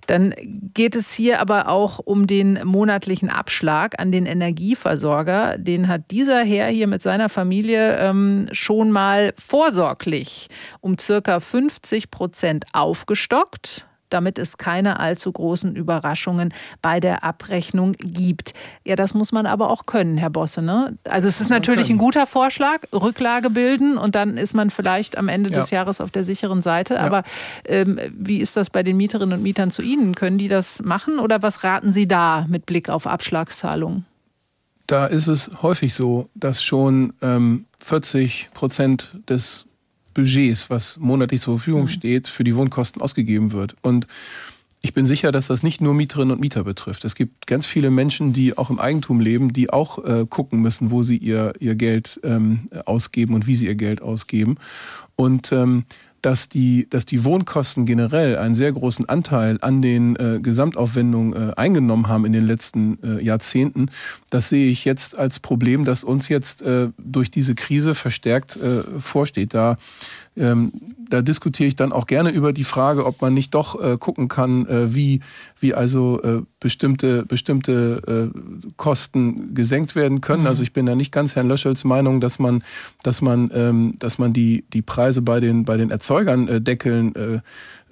S2: Dann geht es hier aber auch um den monatlichen Abschlag an den Energieversorger. Den hat dieser Herr hier mit seiner Familie ähm, schon mal vorsorglich um circa 50 Prozent aufgestockt damit es keine allzu großen Überraschungen bei der Abrechnung gibt. Ja, das muss man aber auch können, Herr Bosse. Ne? Also es ist natürlich ein guter Vorschlag, Rücklage bilden und dann ist man vielleicht am Ende ja. des Jahres auf der sicheren Seite. Ja. Aber ähm, wie ist das bei den Mieterinnen und Mietern zu Ihnen? Können die das machen oder was raten Sie da mit Blick auf Abschlagszahlungen?
S10: Da ist es häufig so, dass schon ähm, 40 Prozent des Budgets, was monatlich zur Verfügung mhm. steht, für die Wohnkosten ausgegeben wird. Und ich bin sicher, dass das nicht nur Mieterinnen und Mieter betrifft. Es gibt ganz viele Menschen, die auch im Eigentum leben, die auch äh, gucken müssen, wo sie ihr, ihr Geld ähm, ausgeben und wie sie ihr Geld ausgeben. Und ähm, dass die, dass die Wohnkosten generell einen sehr großen Anteil an den äh, Gesamtaufwendungen äh, eingenommen haben in den letzten äh, Jahrzehnten, das sehe ich jetzt als Problem, das uns jetzt äh, durch diese Krise verstärkt äh, vorsteht. Da ähm, da diskutiere ich dann auch gerne über die Frage, ob man nicht doch äh, gucken kann, äh, wie, wie also äh, bestimmte, bestimmte äh, Kosten gesenkt werden können. Mhm. Also ich bin da nicht ganz Herrn Löschels Meinung, dass man, dass man, ähm, dass man die, die Preise bei den, bei den Erzeugern äh, deckeln äh,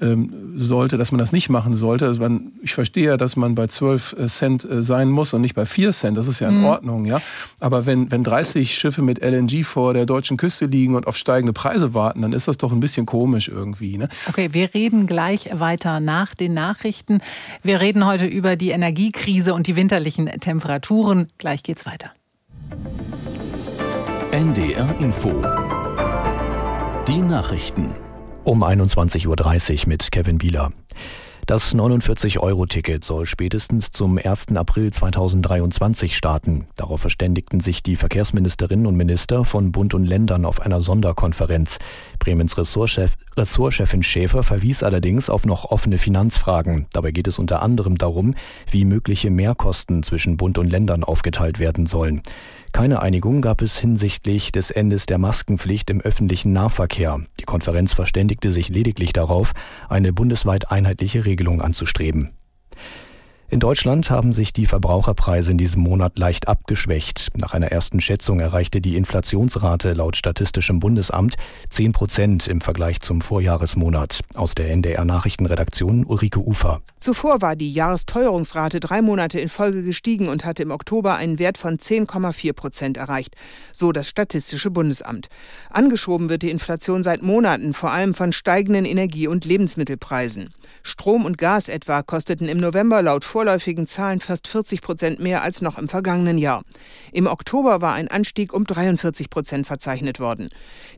S10: ähm, sollte, dass man das nicht machen sollte. Also man, ich verstehe ja, dass man bei 12 äh, Cent äh, sein muss und nicht bei 4 Cent. Das ist ja in mhm. Ordnung, ja. Aber wenn, wenn 30 Schiffe mit LNG vor der deutschen Küste liegen und auf steigende Preise warten, dann ist das doch ein bisschen komisch irgendwie. Ne?
S2: Okay, wir reden gleich weiter nach den Nachrichten. Wir reden heute über die Energiekrise und die winterlichen Temperaturen. Gleich geht's weiter.
S1: NDR Info. Die Nachrichten
S13: um 21.30 Uhr mit Kevin Bieler. Das 49-Euro-Ticket soll spätestens zum 1. April 2023 starten. Darauf verständigten sich die Verkehrsministerinnen und Minister von Bund und Ländern auf einer Sonderkonferenz. Bremens Ressortchef, Ressortchefin Schäfer verwies allerdings auf noch offene Finanzfragen. Dabei geht es unter anderem darum, wie mögliche Mehrkosten zwischen Bund und Ländern aufgeteilt werden sollen. Keine Einigung gab es hinsichtlich des Endes der Maskenpflicht im öffentlichen Nahverkehr. Die Konferenz verständigte sich lediglich darauf, eine bundesweit einheitliche Regelung anzustreben. In Deutschland haben sich die Verbraucherpreise in diesem Monat leicht abgeschwächt. Nach einer ersten Schätzung erreichte die Inflationsrate laut Statistischem Bundesamt 10 Prozent im Vergleich zum Vorjahresmonat. Aus der NDR Nachrichtenredaktion Ulrike Ufer.
S20: Zuvor war die Jahresteuerungsrate drei Monate in Folge gestiegen und hatte im Oktober einen Wert von 10,4 Prozent erreicht, so das Statistische Bundesamt. Angeschoben wird die Inflation seit Monaten, vor allem von steigenden Energie- und Lebensmittelpreisen. Strom und Gas etwa kosteten im November laut vorläufigen Zahlen fast 40 Prozent mehr als noch im vergangenen Jahr. Im Oktober war ein Anstieg um 43 Prozent verzeichnet worden.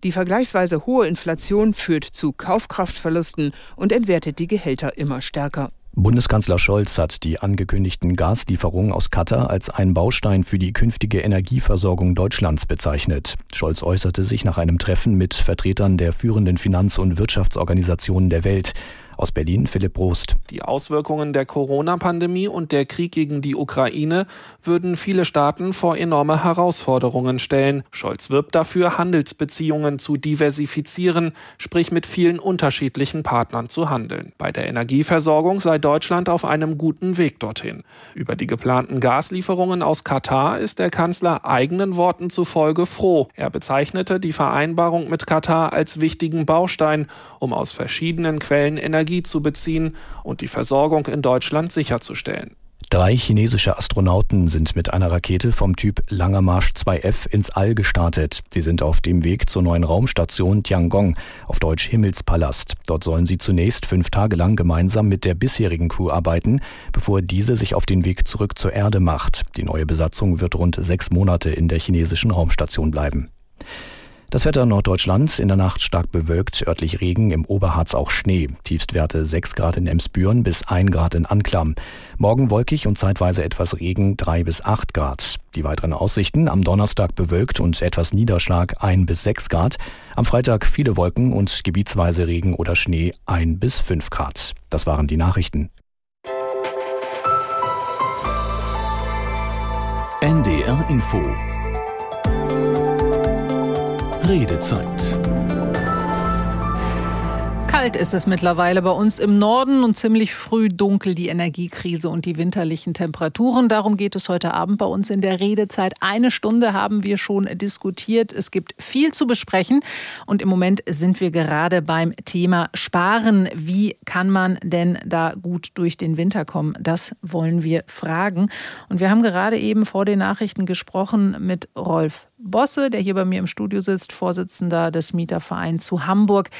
S20: Die vergleichsweise hohe Inflation führt zu Kaufkraftverlusten und entwertet die Gehälter immer stärker.
S13: Bundeskanzler Scholz hat die angekündigten Gaslieferungen aus Katar als einen Baustein für die künftige Energieversorgung Deutschlands bezeichnet. Scholz äußerte sich nach einem Treffen mit Vertretern der führenden Finanz- und Wirtschaftsorganisationen der Welt. Aus Berlin Philipp Brost.
S21: Die Auswirkungen der Corona-Pandemie und der Krieg gegen die Ukraine würden viele Staaten vor enorme Herausforderungen stellen. Scholz wirbt dafür, Handelsbeziehungen zu diversifizieren, sprich mit vielen unterschiedlichen Partnern zu handeln. Bei der Energieversorgung sei Deutschland auf einem guten Weg dorthin. Über die geplanten Gaslieferungen aus Katar ist der Kanzler eigenen Worten zufolge froh. Er bezeichnete die Vereinbarung mit Katar als wichtigen Baustein, um aus verschiedenen Quellen Energie Energie zu beziehen und die Versorgung in Deutschland sicherzustellen.
S13: Drei chinesische Astronauten sind mit einer Rakete vom Typ Langer Marsch 2F ins All gestartet. Sie sind auf dem Weg zur neuen Raumstation Tiangong, auf Deutsch Himmelspalast. Dort sollen sie zunächst fünf Tage lang gemeinsam mit der bisherigen Crew arbeiten, bevor diese sich auf den Weg zurück zur Erde macht. Die neue Besatzung wird rund sechs Monate in der chinesischen Raumstation bleiben. Das Wetter Norddeutschland in der Nacht stark bewölkt, örtlich Regen, im Oberharz auch Schnee. Tiefstwerte 6 Grad in Emsbüren bis 1 Grad in Anklam. Morgen wolkig und zeitweise etwas Regen 3 bis 8 Grad. Die weiteren Aussichten am Donnerstag bewölkt und etwas Niederschlag 1 bis 6 Grad. Am Freitag viele Wolken und gebietsweise Regen oder Schnee 1 bis 5 Grad. Das waren die Nachrichten.
S1: NDR Info Redezeit.
S2: Kalt ist es mittlerweile bei uns im Norden und ziemlich früh dunkel die Energiekrise und die winterlichen Temperaturen. Darum geht es heute Abend bei uns in der Redezeit. Eine Stunde haben wir schon diskutiert. Es gibt viel zu besprechen und im Moment sind wir gerade beim Thema Sparen. Wie kann man denn da gut durch den Winter kommen? Das wollen wir fragen. Und wir haben gerade eben vor den Nachrichten gesprochen mit Rolf Bosse, der hier bei mir im Studio sitzt, Vorsitzender des Mietervereins zu Hamburg.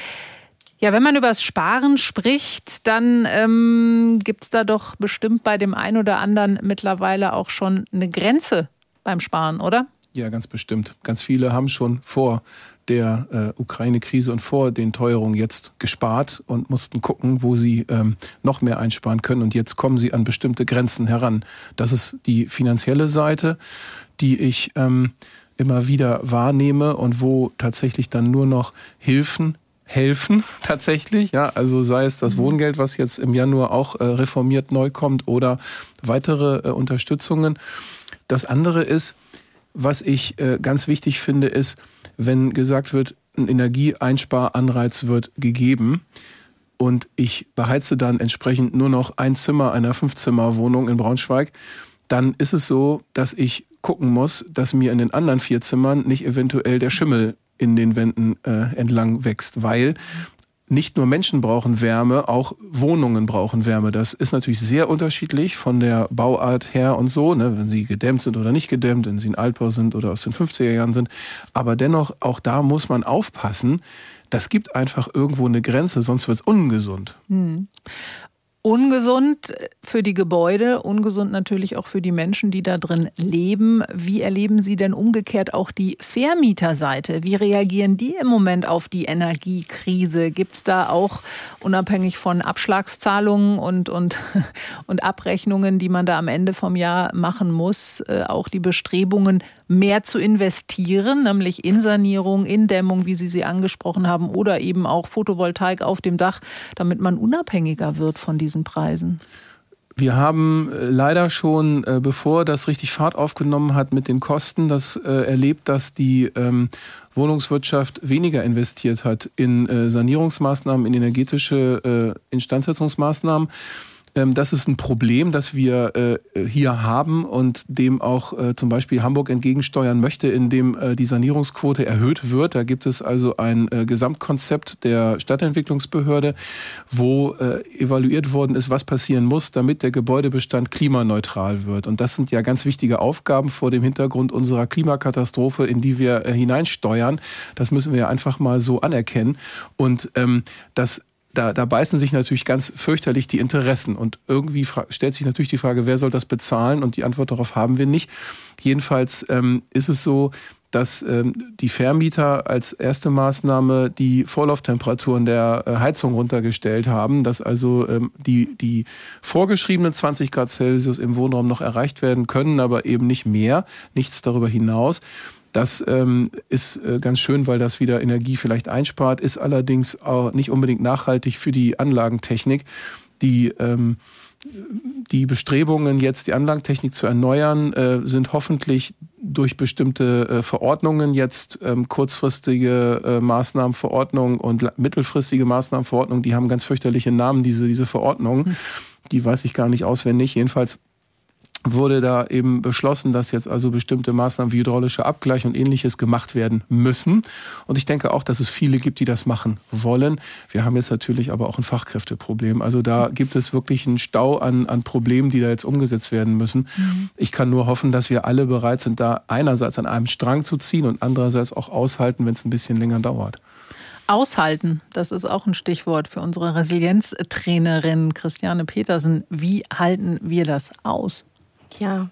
S2: Ja, wenn man über das Sparen spricht, dann ähm, gibt es da doch bestimmt bei dem einen oder anderen mittlerweile auch schon eine Grenze beim Sparen, oder?
S10: Ja, ganz bestimmt. Ganz viele haben schon vor der äh, Ukraine-Krise und vor den Teuerungen jetzt gespart und mussten gucken, wo sie ähm, noch mehr einsparen können. Und jetzt kommen sie an bestimmte Grenzen heran. Das ist die finanzielle Seite, die ich ähm, immer wieder wahrnehme und wo tatsächlich dann nur noch Hilfen helfen tatsächlich. Ja, also sei es das mhm. Wohngeld, was jetzt im Januar auch äh, reformiert neu kommt oder weitere äh, Unterstützungen. Das andere ist, was ich äh, ganz wichtig finde, ist, wenn gesagt wird, ein Energieeinsparanreiz wird gegeben, und ich beheize dann entsprechend nur noch ein Zimmer einer Fünfzimmerwohnung in Braunschweig, dann ist es so, dass ich gucken muss, dass mir in den anderen vier Zimmern nicht eventuell der Schimmel in den Wänden äh, entlang wächst, weil nicht nur Menschen brauchen Wärme, auch Wohnungen brauchen Wärme. Das ist natürlich sehr unterschiedlich von der Bauart her und so, ne, wenn sie gedämmt sind oder nicht gedämmt, wenn sie ein Altbau sind oder aus den 50er Jahren sind. Aber dennoch, auch da muss man aufpassen. Das gibt einfach irgendwo eine Grenze, sonst wird es ungesund.
S2: Hm. Ungesund für die Gebäude, ungesund natürlich auch für die Menschen, die da drin leben. Wie erleben Sie denn umgekehrt auch die Vermieterseite? Wie reagieren die im Moment auf die Energiekrise? Gibt es da auch unabhängig von Abschlagszahlungen und, und, und Abrechnungen, die man da am Ende vom Jahr machen muss, äh, auch die Bestrebungen, mehr zu investieren, nämlich in Sanierung, in Dämmung, wie Sie sie angesprochen haben, oder eben auch Photovoltaik auf dem Dach, damit man unabhängiger wird von diesen Preisen?
S10: Wir haben äh, leider schon, äh, bevor das richtig Fahrt aufgenommen hat mit den Kosten, das äh, erlebt, dass die ähm, Wohnungswirtschaft weniger investiert hat in Sanierungsmaßnahmen, in energetische Instandsetzungsmaßnahmen. Ähm, das ist ein Problem, das wir äh, hier haben und dem auch äh, zum Beispiel Hamburg entgegensteuern möchte, indem äh, die Sanierungsquote erhöht wird. Da gibt es also ein Gesamtkonzept der Stadtentwicklungsbehörde, wo evaluiert worden ist, was passieren muss, damit der Gebäudebestand klimaneutral wird. Und das sind ja ganz wichtige Aufgaben vor dem Hintergrund unserer Klimakatastrophe, in die wir hineinsteuern. Das müssen wir ja einfach mal so anerkennen. Und ähm, das da, da beißen sich natürlich ganz fürchterlich die Interessen. Und irgendwie stellt sich natürlich die Frage, wer soll das bezahlen? Und die Antwort darauf haben wir nicht. Jedenfalls ähm, ist es so, dass ähm, die Vermieter als erste Maßnahme die Vorlauftemperaturen der äh, Heizung runtergestellt haben, dass also ähm, die, die vorgeschriebenen 20 Grad Celsius im Wohnraum noch erreicht werden können, aber eben nicht mehr, nichts darüber hinaus. Das ähm, ist äh, ganz schön, weil das wieder Energie vielleicht einspart, ist allerdings auch nicht unbedingt nachhaltig für die Anlagentechnik. Die ähm, die Bestrebungen, jetzt die Anlagentechnik zu erneuern, äh, sind hoffentlich durch bestimmte äh, Verordnungen jetzt ähm, kurzfristige äh, Maßnahmenverordnungen und mittelfristige Maßnahmenverordnungen, die haben ganz fürchterliche Namen, diese, diese Verordnungen. Hm. Die weiß ich gar nicht auswendig. Jedenfalls wurde da eben beschlossen, dass jetzt also bestimmte Maßnahmen wie hydraulischer Abgleich und ähnliches gemacht werden müssen. Und ich denke auch, dass es viele gibt, die das machen wollen. Wir haben jetzt natürlich aber auch ein Fachkräfteproblem. Also da gibt es wirklich einen Stau an, an Problemen, die da jetzt umgesetzt werden müssen. Mhm. Ich kann nur hoffen, dass wir alle bereit sind, da einerseits an einem Strang zu ziehen und andererseits auch aushalten, wenn es ein bisschen länger dauert.
S2: Aushalten, das ist auch ein Stichwort für unsere Resilienztrainerin Christiane Petersen. Wie halten wir das aus?
S9: Ja.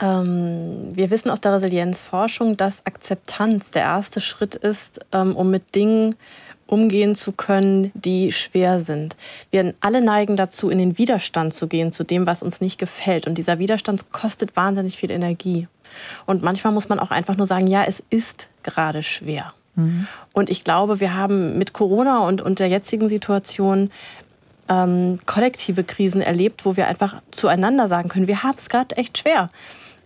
S9: Ähm, wir wissen aus der Resilienzforschung, dass Akzeptanz der erste Schritt ist, ähm, um mit Dingen umgehen zu können, die schwer sind. Wir alle neigen dazu, in den Widerstand zu gehen zu dem, was uns nicht gefällt. Und dieser Widerstand kostet wahnsinnig viel Energie. Und manchmal muss man auch einfach nur sagen, ja, es ist gerade schwer. Mhm. Und ich glaube, wir haben mit Corona und, und der jetzigen Situation ähm, kollektive Krisen erlebt, wo wir einfach zueinander sagen können, wir haben es gerade echt schwer.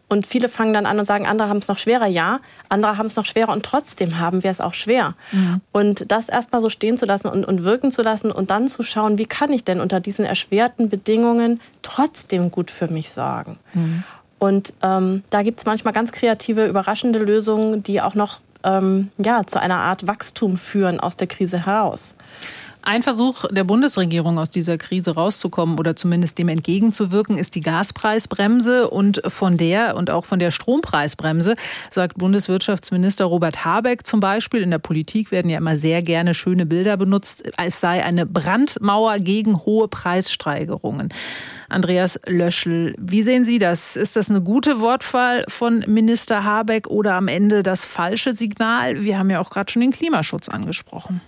S9: Und viele fangen dann an und sagen, andere haben es noch schwerer. Ja, andere haben es noch schwerer und trotzdem haben wir es auch schwer. Mhm. Und das erstmal so stehen zu lassen und, und wirken zu lassen und dann zu schauen, wie kann ich denn unter diesen erschwerten Bedingungen trotzdem gut für mich sorgen. Mhm. Und ähm, da gibt es manchmal ganz kreative, überraschende Lösungen, die auch noch ähm, ja, zu einer Art Wachstum führen aus der Krise heraus.
S2: Ein Versuch der Bundesregierung aus dieser Krise rauszukommen oder zumindest dem entgegenzuwirken, ist die Gaspreisbremse. Und von der und auch von der Strompreisbremse sagt Bundeswirtschaftsminister Robert Habeck zum Beispiel. In der Politik werden ja immer sehr gerne schöne Bilder benutzt. Es sei eine Brandmauer gegen hohe Preissteigerungen. Andreas Löschel, wie sehen Sie das? Ist das eine gute Wortwahl von Minister Habeck oder am Ende das falsche Signal? Wir haben ja auch gerade schon den Klimaschutz angesprochen.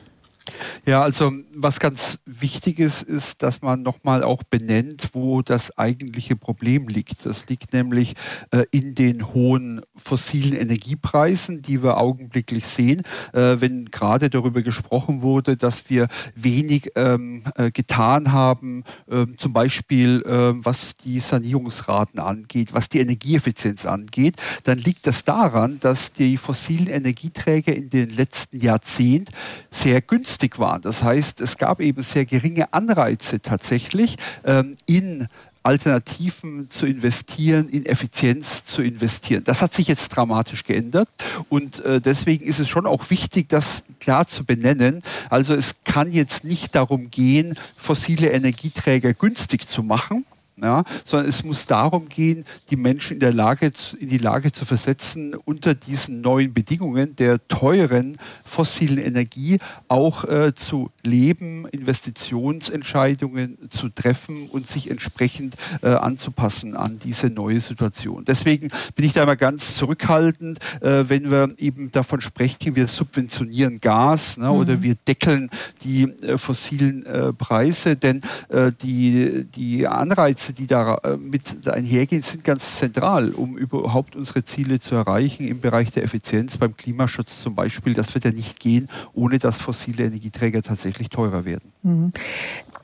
S11: Ja, also was ganz wichtig ist, ist, dass man nochmal auch benennt, wo das eigentliche Problem liegt. Das liegt nämlich äh, in den hohen fossilen Energiepreisen, die wir augenblicklich sehen, äh, wenn gerade darüber gesprochen wurde, dass wir wenig ähm, äh, getan haben, ähm, zum Beispiel ähm, was die Sanierungsraten angeht, was die Energieeffizienz angeht, dann liegt das daran, dass die fossilen Energieträger in den letzten Jahrzehnten sehr günstig günstig waren. Das heißt, es gab eben sehr geringe Anreize tatsächlich ähm, in Alternativen zu investieren, in Effizienz zu investieren. Das hat sich jetzt dramatisch geändert und äh, deswegen ist es schon auch wichtig, das klar zu benennen. Also es kann jetzt nicht darum gehen, fossile Energieträger günstig zu machen, ja, sondern es muss darum gehen, die Menschen in, der Lage, in die Lage zu versetzen, unter diesen neuen Bedingungen der teuren fossilen Energie auch äh, zu leben, Investitionsentscheidungen zu treffen und sich entsprechend äh, anzupassen an diese neue Situation. Deswegen bin ich da immer ganz zurückhaltend, äh, wenn wir eben davon sprechen, wir subventionieren Gas ne, mhm. oder wir deckeln die äh, fossilen äh, Preise, denn äh, die, die Anreize Ansätze, die da äh, mit einhergehen, sind ganz zentral, um überhaupt unsere Ziele zu erreichen im Bereich der Effizienz, beim Klimaschutz zum Beispiel. Das wird ja nicht gehen, ohne dass fossile Energieträger tatsächlich teurer werden.
S2: Mhm.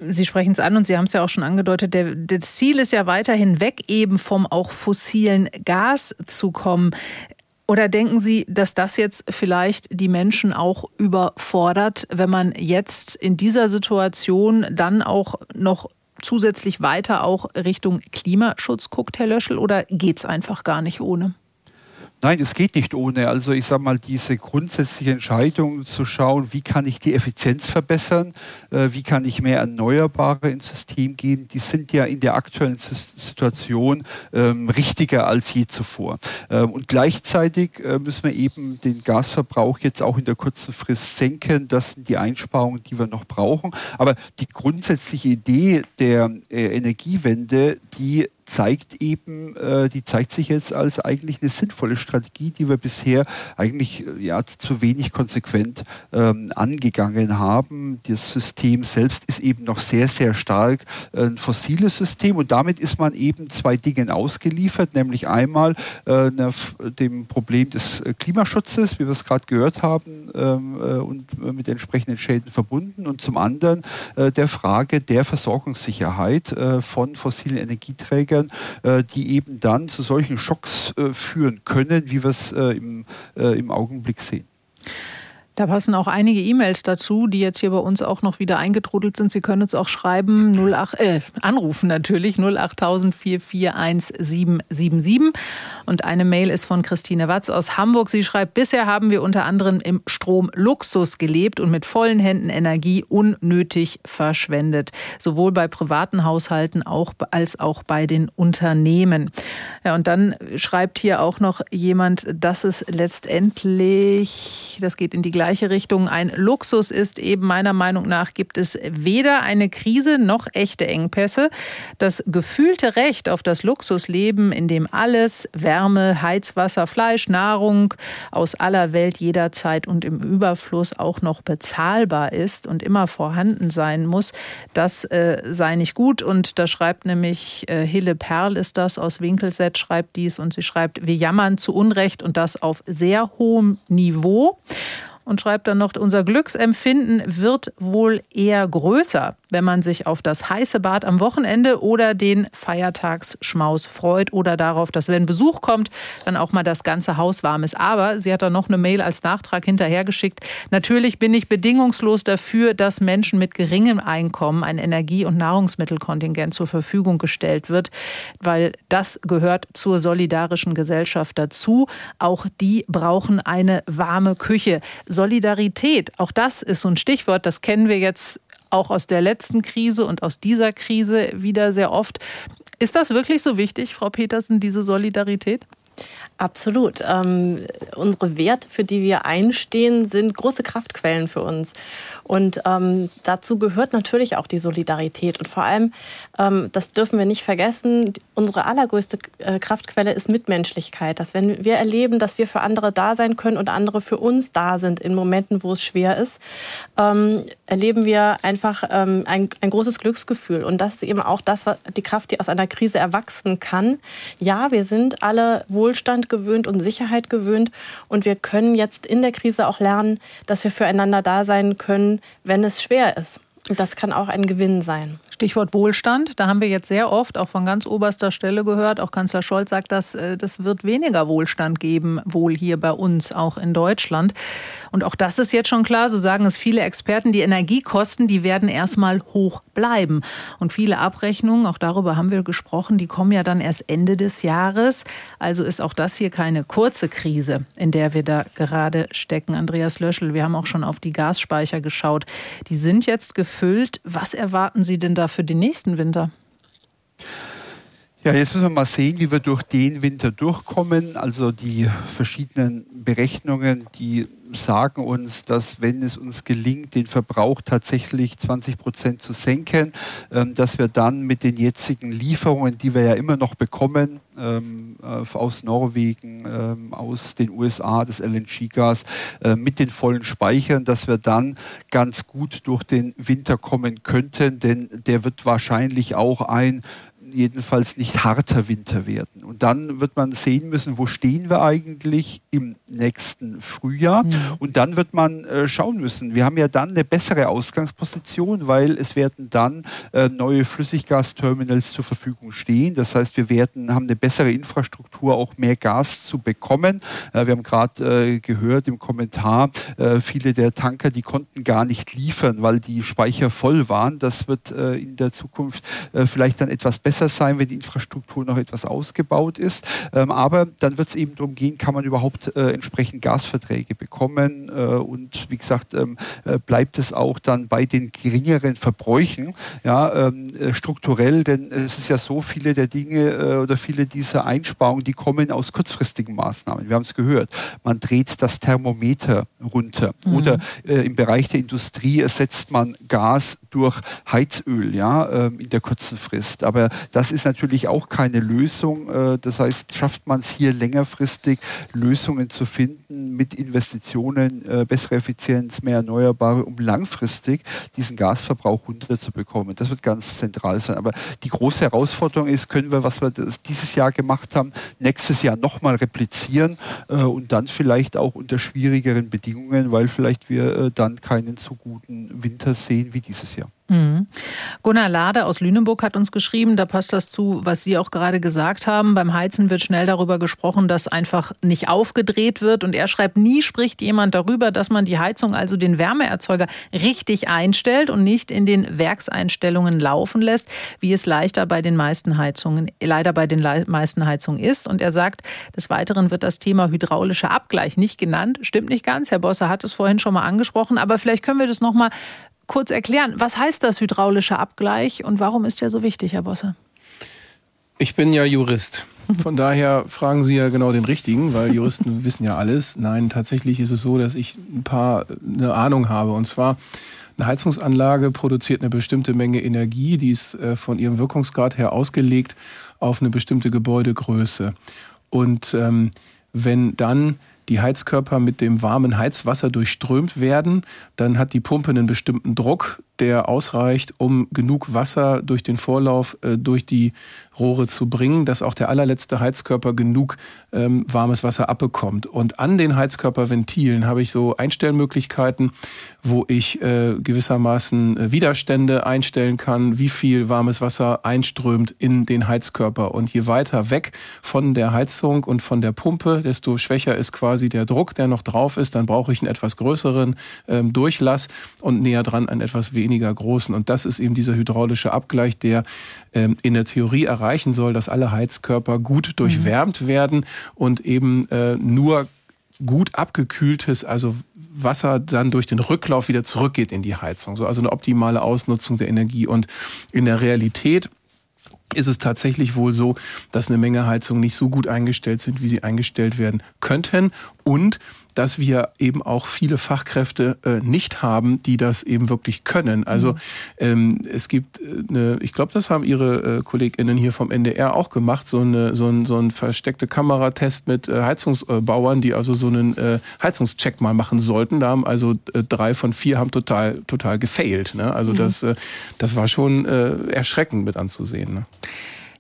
S2: Sie sprechen es an und Sie haben es ja auch schon angedeutet, der, das Ziel ist ja weiterhin weg, eben vom auch fossilen Gas zu kommen. Oder denken Sie, dass das jetzt vielleicht die Menschen auch überfordert, wenn man jetzt in dieser Situation dann auch noch zusätzlich weiter auch Richtung Klimaschutz guckt, Herr Löschel, oder geht es einfach gar nicht ohne?
S11: Nein, es geht nicht ohne. Also ich sage mal, diese grundsätzliche Entscheidung zu schauen, wie kann ich die Effizienz verbessern, äh, wie kann ich mehr Erneuerbare ins System geben, die sind ja in der aktuellen Situation ähm, richtiger als je zuvor. Ähm, und gleichzeitig äh, müssen wir eben den Gasverbrauch jetzt auch in der kurzen Frist senken. Das sind die Einsparungen, die wir noch brauchen. Aber die grundsätzliche Idee der äh, Energiewende, die zeigt eben, äh, die zeigt sich jetzt als eigentlich eine sinnvolle Strategie, die wir bisher eigentlich äh, ja, zu wenig konsequent ähm, angegangen haben. Das System selbst ist eben noch sehr, sehr stark ein fossiles System und damit ist man eben zwei Dingen ausgeliefert, nämlich einmal äh, dem Problem des äh, Klimaschutzes, wie wir es gerade gehört haben, ähm, äh, und mit entsprechenden Schäden verbunden und zum anderen äh, der Frage der Versorgungssicherheit von fossilen Energieträgern Bundesländern, äh, die eben dann zu solchen Schocks äh, führen können, wie wir es äh, im, im Augenblick sehen.
S2: Da passen auch einige E-Mails dazu, die jetzt hier bei uns auch noch wieder eingetrudelt sind. Sie können uns auch schreiben, 08, äh, anrufen natürlich, 08000 441 Und eine Mail ist von Christine Watz aus Hamburg. Sie schreibt, bisher haben wir unter anderem im Stromluxus gelebt und mit vollen Händen Energie unnötig verschwendet. Sowohl bei privaten Haushalten auch, als auch bei den Unternehmen. Ja, und dann schreibt hier auch noch jemand, dass es letztendlich, das geht in die gleiche gleiche Richtung ein Luxus ist. Eben meiner Meinung nach gibt es weder eine Krise noch echte Engpässe. Das gefühlte Recht auf das Luxusleben, in dem alles Wärme, Heizwasser, Fleisch, Nahrung aus aller Welt jederzeit und im Überfluss auch noch bezahlbar ist und immer vorhanden sein muss, das äh, sei nicht gut. Und da schreibt nämlich äh, Hille Perl ist das aus Winkelset, schreibt dies und sie schreibt, wir jammern zu Unrecht und das auf sehr hohem Niveau und schreibt dann noch, unser Glücksempfinden wird wohl eher größer wenn man sich auf das heiße Bad am Wochenende oder den Feiertagsschmaus freut oder darauf, dass wenn Besuch kommt, dann auch mal das ganze Haus warm ist. Aber sie hat dann noch eine Mail als Nachtrag hinterhergeschickt. Natürlich bin ich bedingungslos dafür, dass Menschen mit geringem Einkommen ein Energie- und Nahrungsmittelkontingent zur Verfügung gestellt wird, weil das gehört zur solidarischen Gesellschaft dazu. Auch die brauchen eine warme Küche. Solidarität, auch das ist so ein Stichwort, das kennen wir jetzt auch aus der letzten Krise und aus dieser Krise wieder sehr oft. Ist das wirklich so wichtig, Frau Petersen, diese Solidarität?
S9: Absolut. Ähm, unsere Werte, für die wir einstehen, sind große Kraftquellen für uns. Und ähm, dazu gehört natürlich auch die Solidarität. Und vor allem, ähm, das dürfen wir nicht vergessen, unsere allergrößte äh, Kraftquelle ist Mitmenschlichkeit. Dass wenn wir erleben, dass wir für andere da sein können und andere für uns da sind in Momenten, wo es schwer ist, ähm, erleben wir einfach ähm, ein, ein großes Glücksgefühl. Und das ist eben auch das, die Kraft, die aus einer Krise erwachsen kann. Ja, wir sind alle Wohlstand gewöhnt und Sicherheit gewöhnt. Und wir können jetzt in der Krise auch lernen, dass wir füreinander da sein können, wenn es schwer ist. Und das kann auch ein Gewinn sein.
S2: Stichwort Wohlstand. Da haben wir jetzt sehr oft auch von ganz oberster Stelle gehört, auch Kanzler Scholz sagt, dass äh, das wird weniger Wohlstand geben, wohl hier bei uns, auch in Deutschland. Und auch das ist jetzt schon klar, so sagen es viele Experten, die Energiekosten, die werden erstmal hoch bleiben. Und viele Abrechnungen, auch darüber haben wir gesprochen, die kommen ja dann erst Ende des Jahres. Also ist auch das hier keine kurze Krise, in der wir da gerade stecken. Andreas Löschel, wir haben auch schon auf die Gasspeicher geschaut. Die sind jetzt gefüllt. Was erwarten Sie denn da für den nächsten Winter?
S11: Ja, jetzt müssen wir mal sehen, wie wir durch den Winter durchkommen. Also die verschiedenen Berechnungen, die sagen uns, dass wenn es uns gelingt, den Verbrauch tatsächlich 20 Prozent zu senken, ähm, dass wir dann mit den jetzigen Lieferungen, die wir ja immer noch bekommen, ähm, äh, aus Norwegen, ähm, aus den USA, das LNG-Gas, äh, mit den vollen Speichern, dass wir dann ganz gut durch den Winter kommen könnten, denn der wird wahrscheinlich auch ein jedenfalls nicht harter Winter werden. Und dann wird man sehen müssen, wo stehen wir eigentlich im nächsten Frühjahr. Mhm. Und dann wird man äh, schauen müssen. Wir haben ja dann eine bessere Ausgangsposition, weil es werden dann äh, neue Flüssiggasterminals zur Verfügung stehen. Das heißt, wir werden, haben eine bessere Infrastruktur, auch mehr Gas zu bekommen. Äh, wir haben gerade äh, gehört im Kommentar, äh, viele der Tanker, die konnten gar nicht liefern, weil die Speicher voll waren. Das wird äh, in der Zukunft vielleicht dann etwas besser besser sein, wenn die Infrastruktur noch etwas ausgebaut ist. Ähm, aber dann wird es eben darum gehen, kann man überhaupt äh, entsprechend Gasverträge bekommen äh, und wie gesagt, ähm, äh, bleibt es auch dann bei den geringeren Verbräuchen, ja, ähm, äh, strukturell, denn es ist ja so, viele der Dinge äh, oder viele dieser Einsparungen, die kommen aus kurzfristigen Maßnahmen. Wir haben es gehört. Man dreht das Thermometer runter mhm. oder äh, im Bereich der Industrie ersetzt man Gas durch Heizöl, ja, ähm, in der kurzen Frist. Aber das ist natürlich auch keine Lösung. Äh, das heißt, schafft man es hier längerfristig, Lösungen zu finden mit Investitionen, äh, bessere Effizienz, mehr Erneuerbare, um langfristig diesen Gasverbrauch runterzubekommen. Das wird ganz zentral sein. Aber die große Herausforderung ist, können wir, was wir dieses Jahr gemacht haben, nächstes Jahr nochmal replizieren äh, und dann vielleicht auch unter schwierigeren Bedingungen, weil vielleicht wir dann keinen so guten Winter sehen wie dieses Jahr.
S2: Mhm. Gunnar Lade aus Lüneburg hat uns geschrieben, da passt das zu, was Sie auch gerade gesagt haben. Beim Heizen wird schnell darüber gesprochen, dass einfach nicht aufgedreht wird. Und er schreibt, nie spricht jemand darüber, dass man die Heizung, also den Wärmeerzeuger, richtig einstellt und nicht in den Werkseinstellungen laufen lässt, wie es leichter bei den meisten Heizungen, leider bei den meisten Heizungen ist. Und er sagt, des Weiteren wird das Thema hydraulischer Abgleich nicht genannt. Stimmt nicht ganz. Herr Bosse hat es vorhin schon mal angesprochen. Aber vielleicht können wir das noch mal kurz erklären, was heißt das hydraulische Abgleich und warum ist der so wichtig, Herr Bosse?
S10: Ich bin ja Jurist. Von daher fragen Sie ja genau den richtigen, weil Juristen wissen ja alles. Nein, tatsächlich ist es so, dass ich ein paar eine Ahnung habe. Und zwar, eine Heizungsanlage produziert eine bestimmte Menge Energie, die ist äh, von ihrem Wirkungsgrad her ausgelegt auf eine bestimmte Gebäudegröße. Und ähm, wenn dann die Heizkörper mit dem warmen Heizwasser durchströmt werden, dann hat die Pumpe einen bestimmten Druck, der ausreicht, um genug Wasser durch den Vorlauf äh, durch die Rohre zu bringen, dass auch der allerletzte Heizkörper genug ähm, warmes Wasser abbekommt. Und an den Heizkörperventilen habe ich so Einstellmöglichkeiten, wo ich äh, gewissermaßen äh, Widerstände einstellen kann, wie viel warmes Wasser einströmt in den Heizkörper. Und je weiter weg von der Heizung und von der Pumpe, desto schwächer ist quasi der Druck, der noch drauf ist. Dann brauche ich einen etwas größeren ähm, Durchlass und näher dran einen etwas weniger großen. Und das ist eben dieser hydraulische Abgleich, der ähm, in der Theorie erreichen soll, dass alle Heizkörper gut durchwärmt mhm. werden und eben äh, nur gut abgekühltes, also Wasser dann durch den Rücklauf wieder zurückgeht in die Heizung. So, also eine optimale Ausnutzung der Energie. Und in der Realität ist es tatsächlich wohl so, dass eine Menge Heizungen nicht so gut eingestellt sind, wie sie eingestellt werden könnten. Und dass wir eben auch viele Fachkräfte äh, nicht haben, die das eben wirklich können. Also mhm. ähm, es gibt äh, eine, ich glaube, das haben Ihre äh, KollegInnen hier vom NDR auch gemacht, so, eine, so, ein, so ein versteckte Kameratest mit äh, Heizungsbauern, die also so einen äh, Heizungscheck mal machen sollten. Da haben also äh, drei von vier haben total, total gefailt. Ne? Also mhm. das, äh, das war schon äh, erschreckend mit anzusehen. Ne?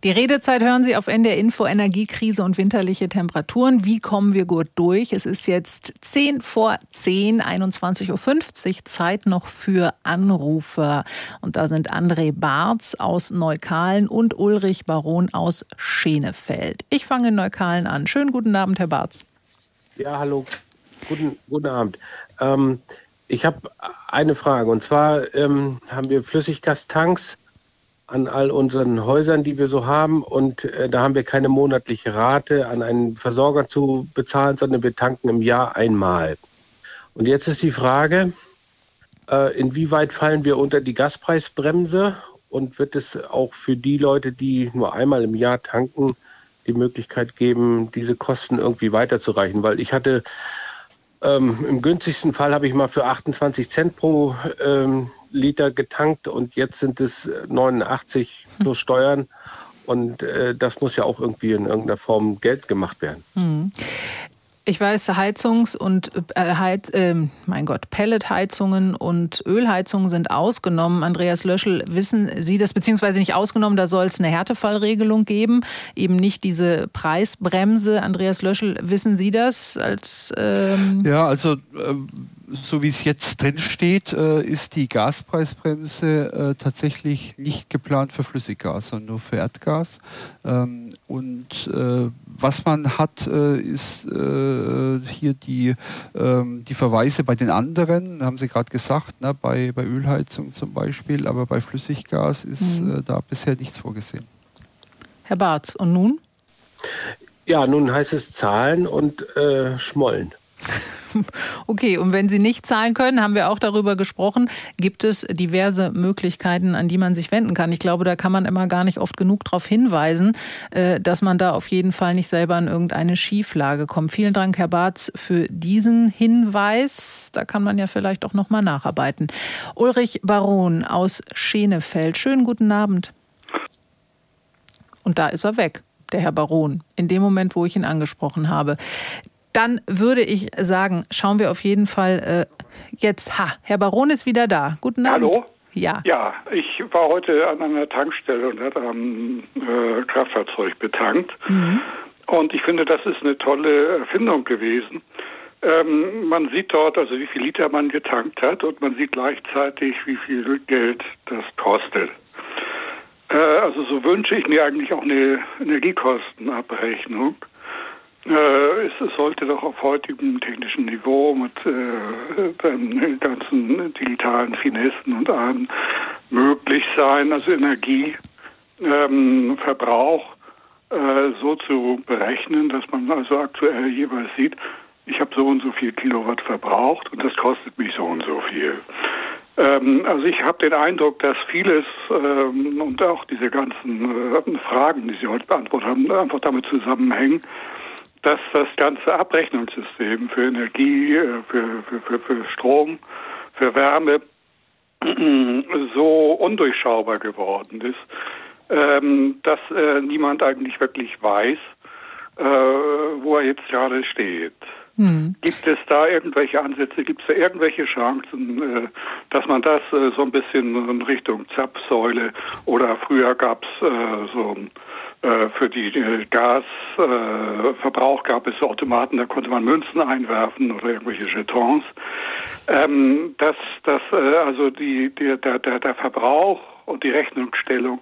S2: Die Redezeit hören Sie auf NDR Info Energiekrise und winterliche Temperaturen. Wie kommen wir gut durch? Es ist jetzt 10 vor 10, 21.50 Uhr. Zeit noch für Anrufer. Und da sind André Barz aus Neukalen und Ulrich Baron aus Schenefeld. Ich fange in Neukalen an. Schönen guten Abend, Herr Barz.
S22: Ja, hallo. Guten, guten Abend. Ähm, ich habe eine Frage. Und zwar ähm, haben wir Flüssiggastanks an all unseren Häusern, die wir so haben. Und äh, da haben wir keine monatliche Rate an einen Versorger zu bezahlen, sondern wir tanken im Jahr einmal. Und jetzt ist die Frage, äh, inwieweit fallen wir unter die Gaspreisbremse? Und wird es auch für die Leute, die nur einmal im Jahr tanken, die Möglichkeit geben, diese Kosten irgendwie weiterzureichen? Weil ich hatte ähm, Im günstigsten Fall habe ich mal für 28 Cent pro ähm, Liter getankt und jetzt sind es 89 plus Steuern. Und äh, das muss ja auch irgendwie in irgendeiner Form Geld gemacht werden.
S2: Hm. Ich weiß, Heizungs- und äh, Heiz, äh, mein Gott, Pelletheizungen und Ölheizungen sind ausgenommen. Andreas Löschel, wissen Sie das, beziehungsweise nicht ausgenommen, da soll es eine Härtefallregelung geben, eben nicht diese Preisbremse. Andreas Löschel, wissen Sie das als
S11: ähm Ja, also ähm so wie es jetzt drin steht, äh, ist die Gaspreisbremse äh, tatsächlich nicht geplant für Flüssiggas, sondern nur für Erdgas. Ähm, und äh, was man hat, äh, ist äh, hier die, ähm, die Verweise bei den anderen, haben Sie gerade gesagt, ne, bei, bei Ölheizung zum Beispiel, aber bei Flüssiggas ist mhm. Äh, da bisher nichts vorgesehen.
S2: Herr Barth, und nun?
S22: Ja, nun heißt es Zahlen und Schmollen.
S2: Okay, und wenn Sie nicht zahlen können, haben wir auch darüber gesprochen, gibt es diverse Möglichkeiten, an die man sich wenden kann. Ich glaube, da kann man immer gar nicht oft genug darauf hinweisen, äh, dass man da auf jeden Fall nicht selber in irgendeine Schieflage kommt. Vielen Dank, Herr Barz, für diesen Hinweis. Da kann man ja vielleicht auch noch mal nacharbeiten. Ulrich Baron aus Schenefeld. Schönen guten Abend. Und da ist er weg der Herr Baron, in dem Moment, wo ich ihn angesprochen habe dann würde ich sagen, schauen wir auf jeden Fall äh, jetzt. Ha, Herr Baron ist wieder da. Guten Abend.
S23: Hallo.
S2: Ja.
S23: Ja, ich war heute an einer Tankstelle und hatte am äh, Kraftfahrzeug betankt. Mhm. Und ich finde, das ist eine tolle Erfindung gewesen. Ähm, man sieht dort, also wie viel Liter man getankt hat und man sieht gleichzeitig, wie viel Geld das kostet. Äh, also so wünsche ich mir eigentlich auch eine Energiekostenabrechnung. Äh, es, sollte doch auf heutigem technischen Niveau mit äh, den ganzen digitalen Finessen und allem möglich sein, also Energieverbrauch ähm, äh, so zu berechnen, dass man also aktuell jeweils sieht, ich habe so und so viel Kilowatt verbraucht und das kostet mich so und so viel. Ähm, also ich habe den Eindruck, dass vieles ähm, und auch diese ganzen äh, Fragen, die Sie heute beantwortet haben, einfach damit zusammenhängen, dass das ganze Abrechnungssystem für Energie, äh, für, für, für, für Strom, für Wärme so undurchschaubar geworden ist, ähm, dass äh, niemand eigentlich wirklich weiß, äh, wo er jetzt gerade steht. Hm. Gibt es da irgendwelche Ansätze, gibt es da irgendwelche Chancen, dass man das so ein bisschen in Richtung Zapfsäule oder früher gab es so ein äh, für die Gasverbrauch gab es Automaten, da konnte man Münzen einwerfen oder irgendwelche Jetons. Ähm, dass, dass äh, also die, der, der, der Verbrauch und die Rechnungsstellung,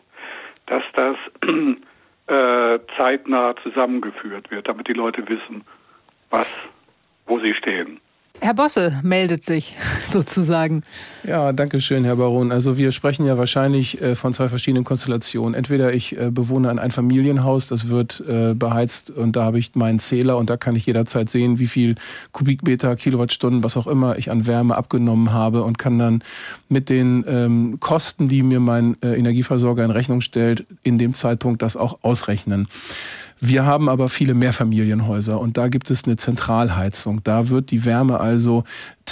S23: dass das äh, zeitnah zusammengeführt wird, damit die Leute wissen, was, wo sie stehen.
S2: Herr Bosse meldet sich sozusagen.
S10: Ja, danke schön, Herr Baron. Also wir sprechen ja wahrscheinlich äh, von zwei verschiedenen Konstellationen. Entweder ich äh, bewohne ein Einfamilienhaus, das wird äh, beheizt und da habe ich meinen Zähler und da kann ich jederzeit sehen, wie viel Kubikmeter, Kilowattstunden, was auch immer ich an Wärme abgenommen habe und kann dann mit den ähm, Kosten, die mir mein Energieversorger in Rechnung stellt, in dem Zeitpunkt das auch ausrechnen. Wir haben aber viele Mehrfamilienhäuser und da gibt es eine Zentralheizung. Da wird die Wärme also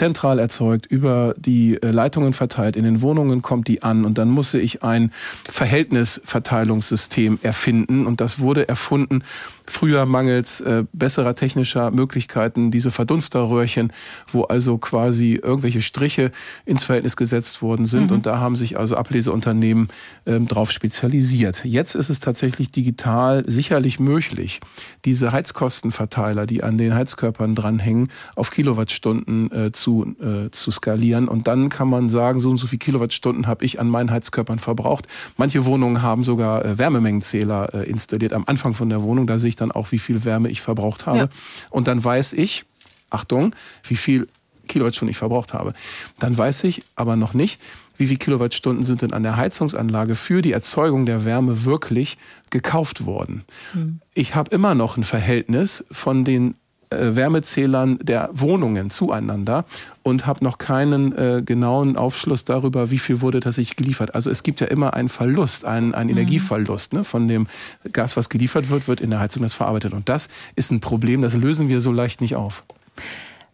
S10: zentral erzeugt, über die äh, Leitungen verteilt, in den Wohnungen kommt die an und dann musste ich ein Verhältnisverteilungssystem erfinden und das wurde erfunden früher mangels äh, besserer technischer Möglichkeiten diese Verdunsterröhrchen, wo also quasi irgendwelche Striche ins Verhältnis gesetzt worden sind mhm. und da haben sich also Ableseunternehmen ähm, drauf spezialisiert. Jetzt ist es tatsächlich digital sicherlich möglich, diese Heizkostenverteiler, die an den Heizkörpern dranhängen, auf Kilowattstunden äh, zu, äh, zu skalieren und dann kann man sagen, so und so viel Kilowattstunden habe ich an meinen Heizkörpern verbraucht. Manche Wohnungen haben sogar äh, Wärmemengenzähler äh, installiert am Anfang von der Wohnung, da sehe ich dann auch, wie viel Wärme ich verbraucht habe. Ja. Und dann weiß ich, Achtung, wie viel Kilowattstunden ich verbraucht habe. Dann weiß ich aber noch nicht, wie viele Kilowattstunden sind denn an der Heizungsanlage für die Erzeugung der Wärme wirklich gekauft worden. Hm. Ich habe immer noch ein Verhältnis von den Wärmezählern der Wohnungen zueinander und habe noch keinen äh, genauen Aufschluss darüber, wie viel wurde tatsächlich geliefert. Also es gibt ja immer einen Verlust, einen, einen mhm. Energieverlust. Ne? Von dem Gas, was geliefert wird, wird in der Heizung das verarbeitet. Und das ist ein Problem, das lösen wir so leicht nicht auf.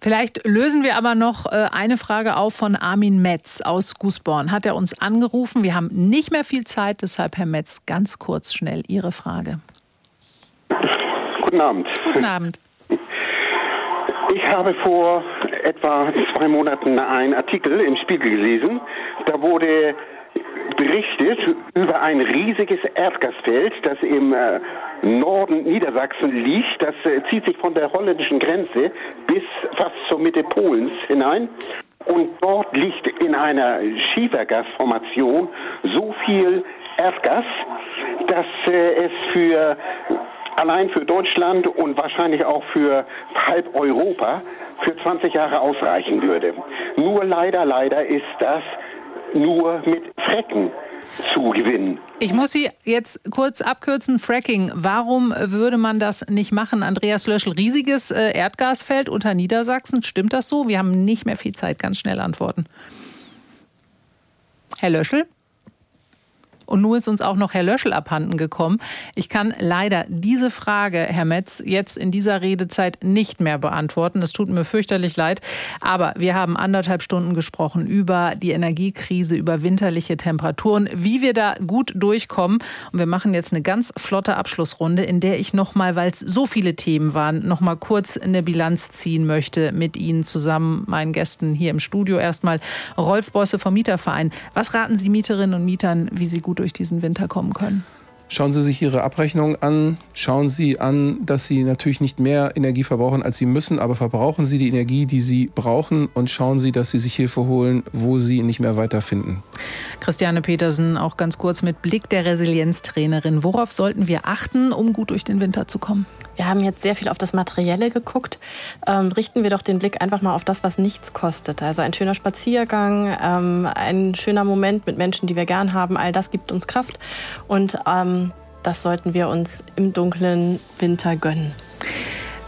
S2: Vielleicht lösen wir aber noch äh, eine Frage auf von Armin Metz aus Gußborn. Hat er uns angerufen? Wir haben nicht mehr viel Zeit, deshalb, Herr Metz, ganz kurz schnell Ihre Frage.
S24: Guten Abend.
S2: Guten Abend.
S24: Ich habe vor etwa zwei Monaten einen Artikel im Spiegel gelesen. Da wurde berichtet über ein riesiges Erdgasfeld, das im äh, Norden Niedersachsen liegt. Das äh, zieht sich von der holländischen Grenze bis fast zur Mitte Polens hinein. Und dort liegt in einer Schiefergasformation so viel Erdgas, dass äh, es für allein für Deutschland und wahrscheinlich auch für halb Europa für 20 Jahre ausreichen würde. Nur leider, leider ist das nur mit Frecken zu gewinnen.
S2: Ich muss Sie jetzt kurz abkürzen. Fracking. Warum würde man das nicht machen? Andreas Löschel, riesiges äh, Erdgasfeld unter Niedersachsen. Stimmt das so? Wir haben nicht mehr viel Zeit. Ganz schnell antworten. Herr Löschel? Und nun ist uns auch noch Herr Löschel abhanden gekommen. Ich kann leider diese Frage, Herr Metz, jetzt in dieser Redezeit nicht mehr beantworten. Das tut mir fürchterlich leid. Aber wir haben anderthalb Stunden gesprochen über die Energiekrise, über winterliche Temperaturen, wie wir da gut durchkommen. Und wir machen jetzt eine ganz flotte Abschlussrunde, in der ich nochmal, weil es so viele Themen waren, nochmal kurz eine Bilanz ziehen möchte mit Ihnen zusammen, meinen Gästen hier im Studio. Erstmal Rolf Bosse vom Mieterverein. Was raten Sie Mieterinnen und Mietern, wie sie gut durch diesen Winter kommen können.
S10: Schauen Sie sich Ihre Abrechnung an. Schauen Sie an, dass Sie natürlich nicht mehr Energie verbrauchen, als Sie müssen, aber verbrauchen Sie die Energie, die Sie brauchen und schauen Sie, dass Sie sich Hilfe holen, wo Sie nicht mehr weiterfinden.
S2: Christiane Petersen, auch ganz kurz mit Blick der Resilienztrainerin. Worauf sollten wir achten, um gut durch den Winter zu kommen?
S9: Wir haben jetzt sehr viel auf das Materielle geguckt. Ähm, richten wir doch den Blick einfach mal auf das, was nichts kostet. Also ein schöner Spaziergang, ähm, ein schöner Moment mit Menschen, die wir gern haben. All das gibt uns Kraft. Und ähm, das sollten wir uns im dunklen Winter gönnen.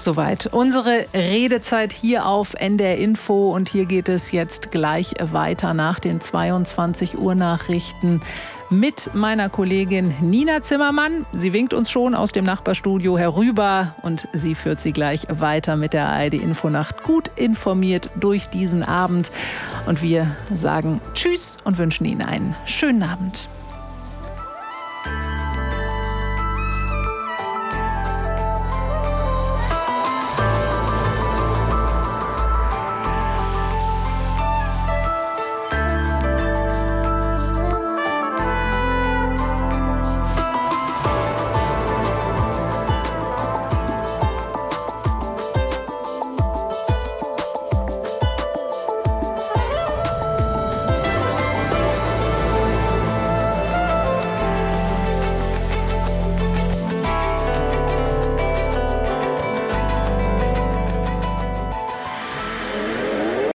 S2: Soweit unsere Redezeit hier auf NDR Info und hier geht es jetzt gleich weiter nach den 22 Uhr Nachrichten mit meiner Kollegin Nina Zimmermann. Sie winkt uns schon aus dem Nachbarstudio herüber und sie führt sie gleich weiter mit der ARD Infonacht gut informiert durch diesen Abend. Und wir sagen Tschüss und wünschen Ihnen einen schönen Abend.